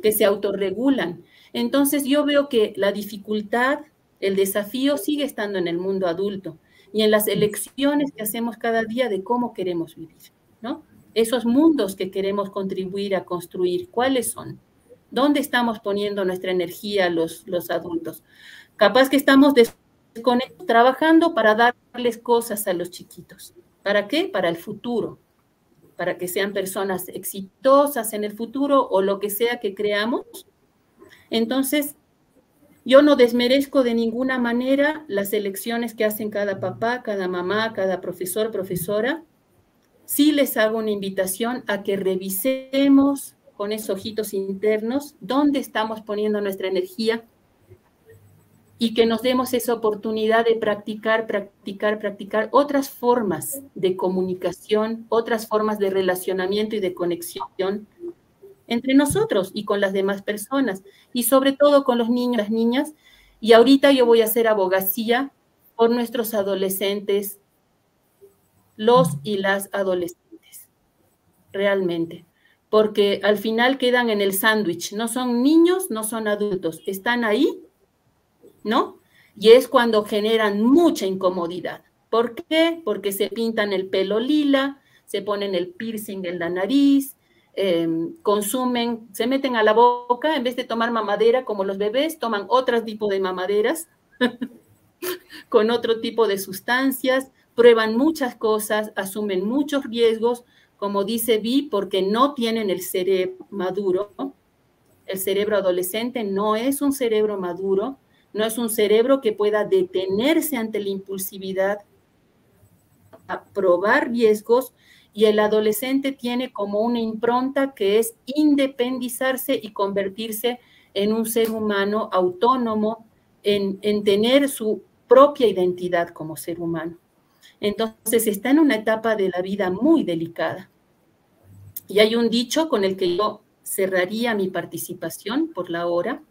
Que se autorregulan. Entonces yo veo que la dificultad, el desafío sigue estando en el mundo adulto y en las elecciones que hacemos cada día de cómo queremos vivir, ¿no? Esos mundos que queremos contribuir a construir, ¿cuáles son? ¿Dónde estamos poniendo nuestra energía los, los adultos? Capaz que estamos trabajando para darles cosas a los chiquitos. ¿Para qué? Para el futuro, para que sean personas exitosas en el futuro o lo que sea que creamos, entonces, yo no desmerezco de ninguna manera las elecciones que hacen cada papá, cada mamá, cada profesor, profesora. Sí les hago una invitación a que revisemos con esos ojitos internos dónde estamos poniendo nuestra energía y que nos demos esa oportunidad de practicar, practicar, practicar otras formas de comunicación, otras formas de relacionamiento y de conexión entre nosotros y con las demás personas, y sobre todo con los niños, las niñas. Y ahorita yo voy a hacer abogacía por nuestros adolescentes, los y las adolescentes, realmente, porque al final quedan en el sándwich, no son niños, no son adultos, están ahí, ¿no? Y es cuando generan mucha incomodidad. ¿Por qué? Porque se pintan el pelo lila, se ponen el piercing en la nariz, Em, consumen, se meten a la boca, en vez de tomar mamadera como los bebés, toman otro tipo de mamaderas con otro tipo de sustancias, prueban muchas cosas, asumen muchos riesgos, como dice Vi, porque no tienen el cerebro maduro. El cerebro adolescente no es un cerebro maduro, no es un cerebro que pueda detenerse ante la impulsividad, a probar riesgos y el adolescente tiene como una impronta que es independizarse y convertirse en un ser humano autónomo, en, tener su propia identidad como ser humano. Entonces está en una etapa de la vida muy delicada. Y hay un dicho con el que yo cerraría mi participación por la hora,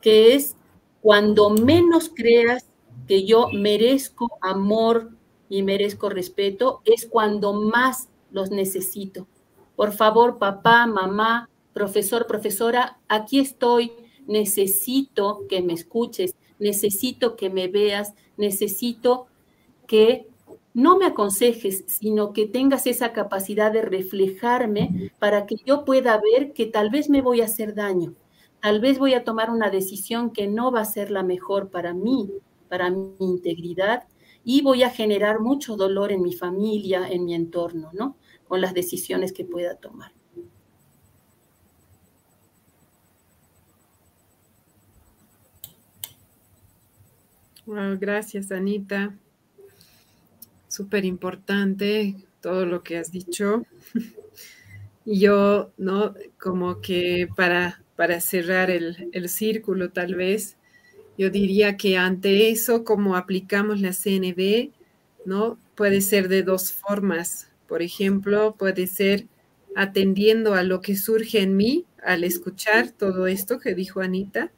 que es cuando menos creas que yo merezco amor, y merezco respeto es cuando más los necesito. Por favor, papá, mamá, profesor, profesora, aquí estoy, necesito que me escuches, necesito que me veas, necesito que no me aconsejes, sino que tengas esa capacidad de reflejarme para que yo pueda ver que tal vez me voy a hacer daño, tal vez voy a tomar una decisión que no va a ser la mejor para mí, para mi integridad, y voy a generar mucho dolor en mi familia, en mi entorno, ¿no? Con las decisiones que pueda tomar. gracias, Anita. Súper importante todo lo que has dicho. Y yo, ¿no? Como que para, para cerrar el, el círculo, tal vez, yo diría que ante eso, como aplicamos la CNB, ¿no? Puede ser de dos formas. Por ejemplo, puede ser atendiendo a lo que surge en mí al escuchar todo esto que dijo Anita,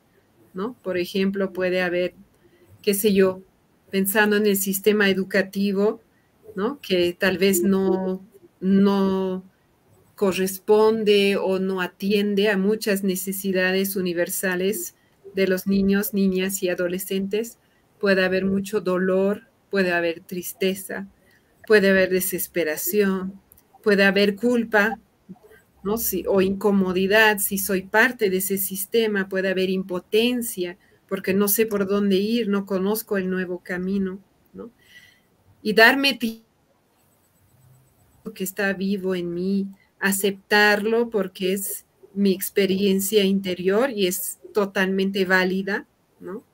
¿no? Por ejemplo, puede haber, qué sé yo, pensando en el sistema educativo, ¿no? Que tal vez no, no corresponde o no atiende a muchas necesidades universales de los niños, niñas y adolescentes, puede haber mucho dolor, puede haber tristeza, puede haber desesperación, puede haber culpa, ¿no? Si, o incomodidad, si soy parte de ese sistema, puede haber impotencia, porque no sé por dónde ir, no conozco el nuevo camino, ¿no? Y darme tiempo que está vivo en mí, aceptarlo porque es mi experiencia interior y es totalmente válida, ¿no?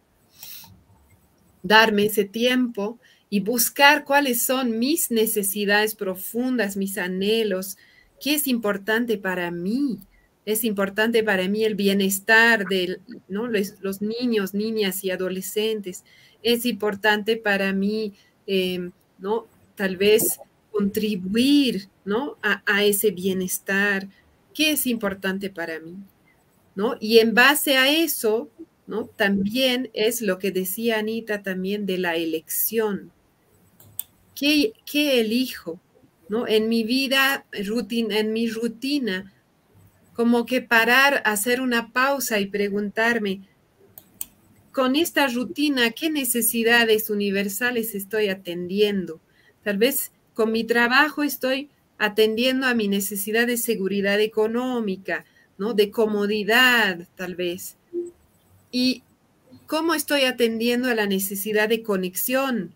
Darme ese tiempo y buscar cuáles son mis necesidades profundas, mis anhelos, qué es importante para mí. Es importante para mí el bienestar de ¿no? los, niños, niñas y adolescentes. Es importante para mí, em, ¿no? Tal vez contribuir, ¿no? A, a ese bienestar. ¿Qué es importante para mí? Y en base a eso, ¿no? También es lo que decía Anita también de la elección. ¿Qué, elijo? ¿No? En mi vida, rutina, en mi rutina, como que parar, hacer una pausa y preguntarme, con esta rutina, ¿qué necesidades universales estoy atendiendo? Tal vez con mi trabajo estoy atendiendo a mi necesidad de seguridad económica, ¿no? De comodidad, tal vez. Y cómo estoy atendiendo a la necesidad de conexión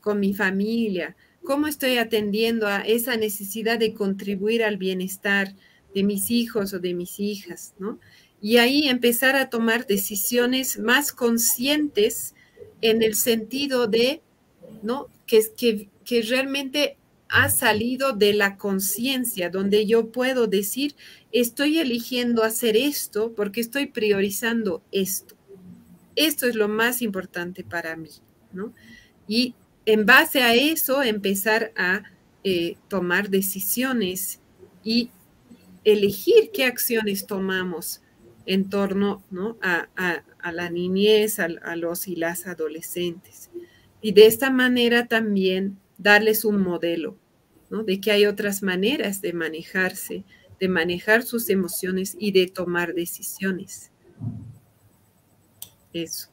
con mi familia, cómo estoy atendiendo a esa necesidad de contribuir al bienestar de mis hijos o de mis hijas, ¿no? Y ahí empezar a tomar decisiones más conscientes en el sentido de, ¿no? Que, que, que realmente ha salido de la conciencia, donde yo puedo decir, estoy eligiendo hacer esto porque estoy priorizando esto. Esto es lo más importante para mí, ¿no? Y en base a eso empezar a eh, tomar decisiones y elegir qué acciones tomamos en torno ¿no? a, la niñez, a, a los y las adolescentes. Y de esta manera también darles un modelo, De que hay otras maneras de manejarse, de manejar sus emociones y de tomar decisiones. Eso.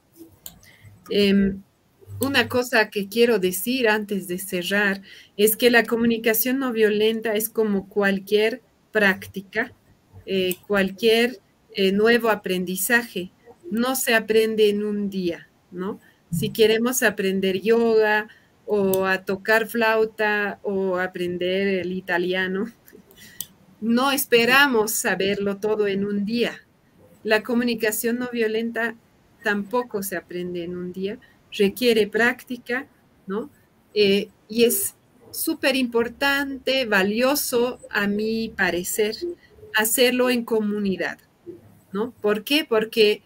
Em, una cosa que quiero decir antes de cerrar es que la comunicación no violenta es como cualquier práctica, eh, cualquier eh, nuevo aprendizaje. No se aprende en un día, ¿no? Si queremos aprender yoga o a tocar flauta o aprender el italiano, no esperamos saberlo todo en un día. La comunicación no violenta tampoco se aprende en un día, requiere práctica, ¿no? Eh, y es súper importante, valioso, a mi parecer, hacerlo en comunidad, ¿no? ¿Por qué? Porque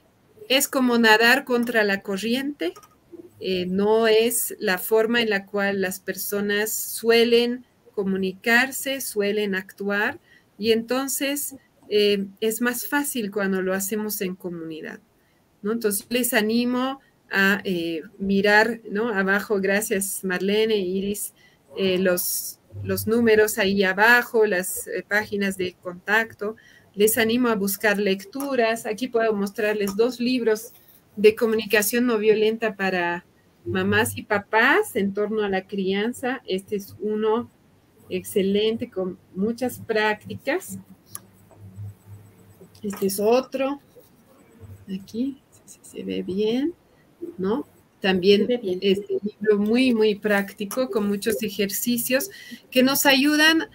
es como nadar contra la corriente, eh, no es la forma en la cual las personas suelen comunicarse, suelen actuar, y entonces eh, es más fácil cuando lo hacemos en comunidad. ¿no? Entonces les animo a eh, mirar ¿no? abajo, gracias Marlene, Iris, los números ahí abajo, las páginas de contacto. Les animo a buscar lecturas. Aquí puedo mostrarles dos libros de comunicación no violenta para mamás y papás en torno a la crianza. Este es uno excelente, con muchas prácticas. Este es otro. aquí, si se ve bien, ¿no? También este libro muy, muy práctico, con muchos ejercicios que nos ayudan,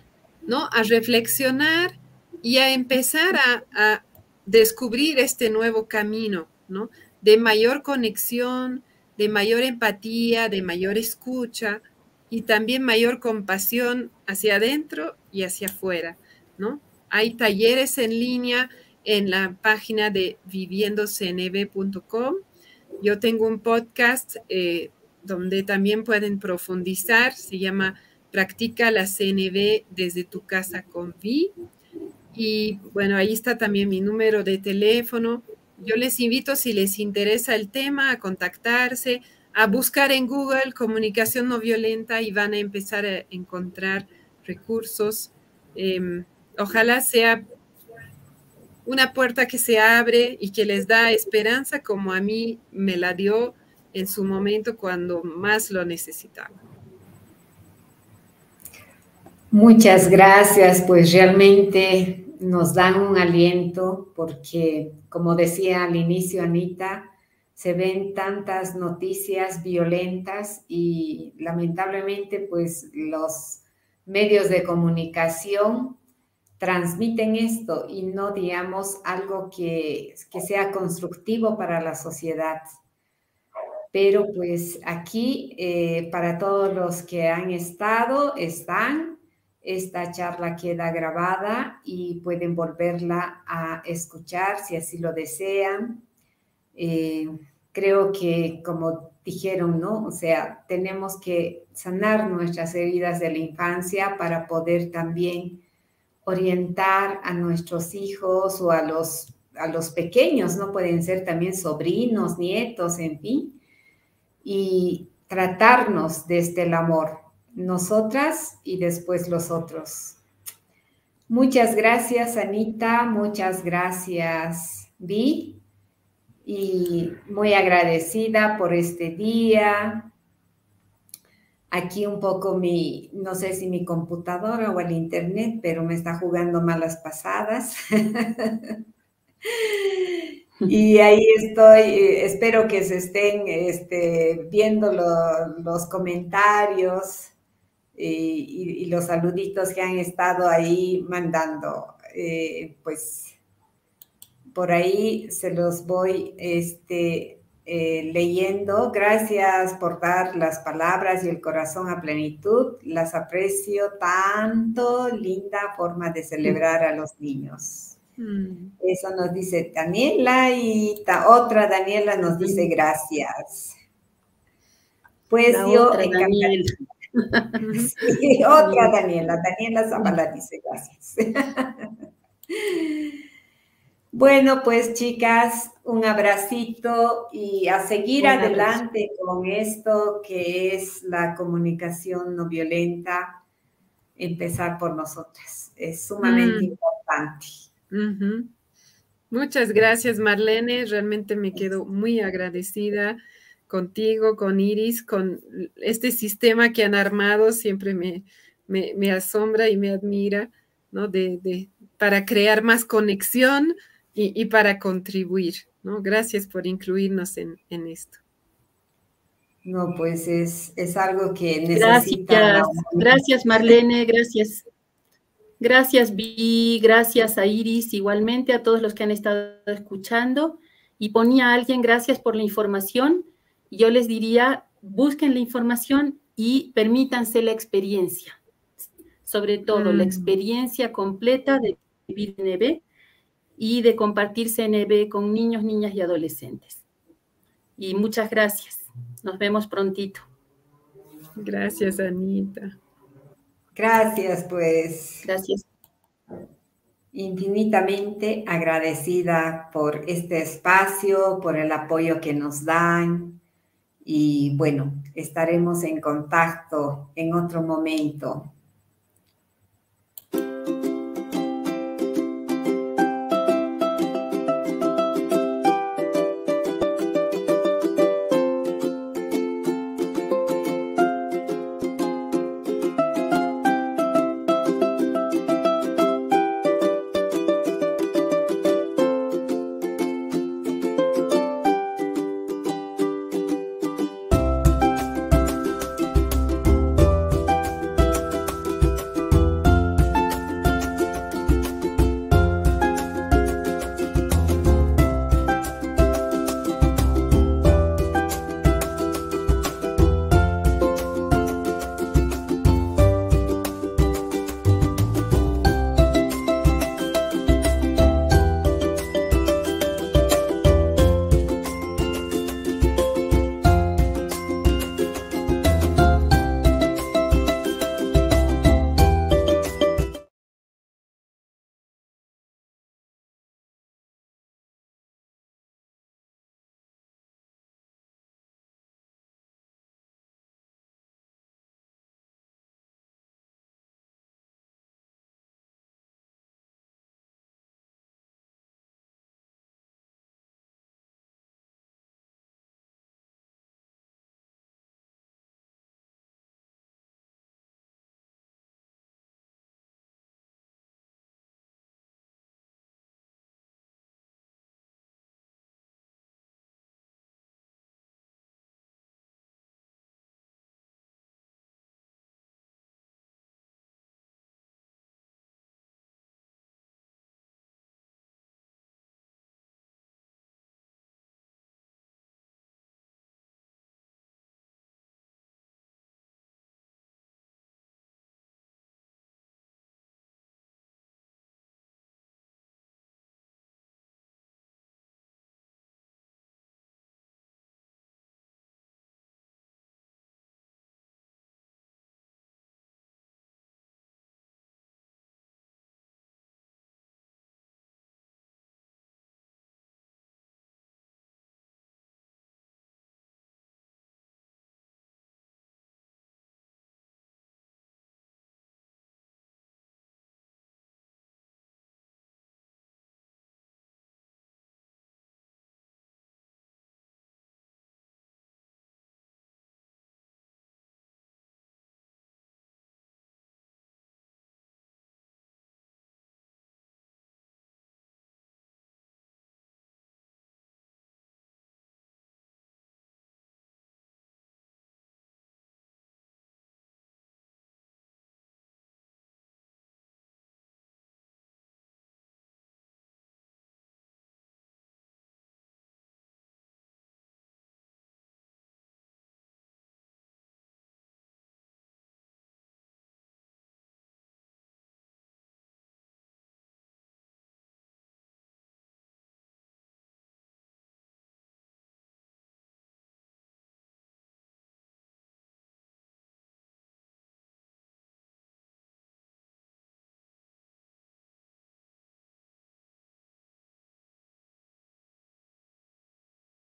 ¿no? A reflexionar y a empezar a, a descubrir este nuevo camino, ¿no? De mayor conexión, de mayor empatía, de mayor escucha y también mayor compasión hacia adentro y hacia afuera, ¿no? Hay talleres en línea en la página de viviendocnb.com yo tengo un podcast eh, donde también pueden profundizar, se llama Practica la CNV desde tu casa con Vi. Y bueno, ahí está también mi número de teléfono. Yo les invito, si les interesa el tema, a contactarse, a buscar en Google comunicación no violenta y van a empezar a encontrar recursos. Em, ojalá sea una puerta que se abre y que les da esperanza como a mí me la dio en su momento cuando más lo necesitaba. Muchas gracias, pues realmente nos dan un aliento porque, como decía al inicio Anita, se ven tantas noticias violentas y lamentablemente pues los medios de comunicación transmiten esto y no digamos algo que, sea constructivo para la sociedad. Pero pues aquí, eh, para todos los que han estado, están, esta charla queda grabada y pueden volverla a escuchar si así lo desean. Eh, creo que como dijeron, ¿no? O sea, tenemos que sanar nuestras heridas de la infancia para poder también orientar a nuestros hijos o a los, a los pequeños, no pueden ser también sobrinos, nietos, en fin, y tratarnos desde el amor, nosotras y después los otros. Muchas gracias, Anita, muchas gracias, Vi, y muy agradecida por este día, aquí un poco mi, no sé si mi computadora o el internet, pero me está jugando malas pasadas. y ahí estoy, espero que se estén este, viendo los comentarios y, los saluditos que han estado ahí mandando. Eh, pues por ahí se los voy este, eh, leyendo. Gracias por dar las palabras y el corazón a plenitud. Las aprecio tanto. Linda forma de celebrar a los niños. Mm. Eso nos dice Daniela y otra Daniela nos dice gracias. Pues yo otra Otra Daniela, Daniela Zavala dice gracias. Bueno, pues chicas, un abracito y a seguir adelante con esto que es la comunicación no violenta, empezar por nosotras. Es sumamente mm. importante. Muchas gracias, Marlene. Realmente me quedo muy agradecida contigo, con Iris, con este sistema que han armado. Siempre me, me, asombra y me admira, ¿no? De, para crear más conexión y, para contribuir. ¿no? Gracias por incluirnos en, esto. No, pues es, es algo que necesita. Gracias, gracias Marlene, gracias. Gracias Vi, gracias a Iris, igualmente a todos los que han estado escuchando. Y ponía a alguien, gracias por la información. Yo les diría, busquen la información y permítanse la experiencia. Sobre todo, la mm. experiencia completa de vivir en EB y de compartir CNB con niños, niñas y adolescentes. Y muchas gracias. Nos vemos prontito. Gracias, Anita. Gracias, pues. Gracias. Infinitamente agradecida por este espacio, por el apoyo que nos dan. Y bueno, estaremos en contacto en otro momento.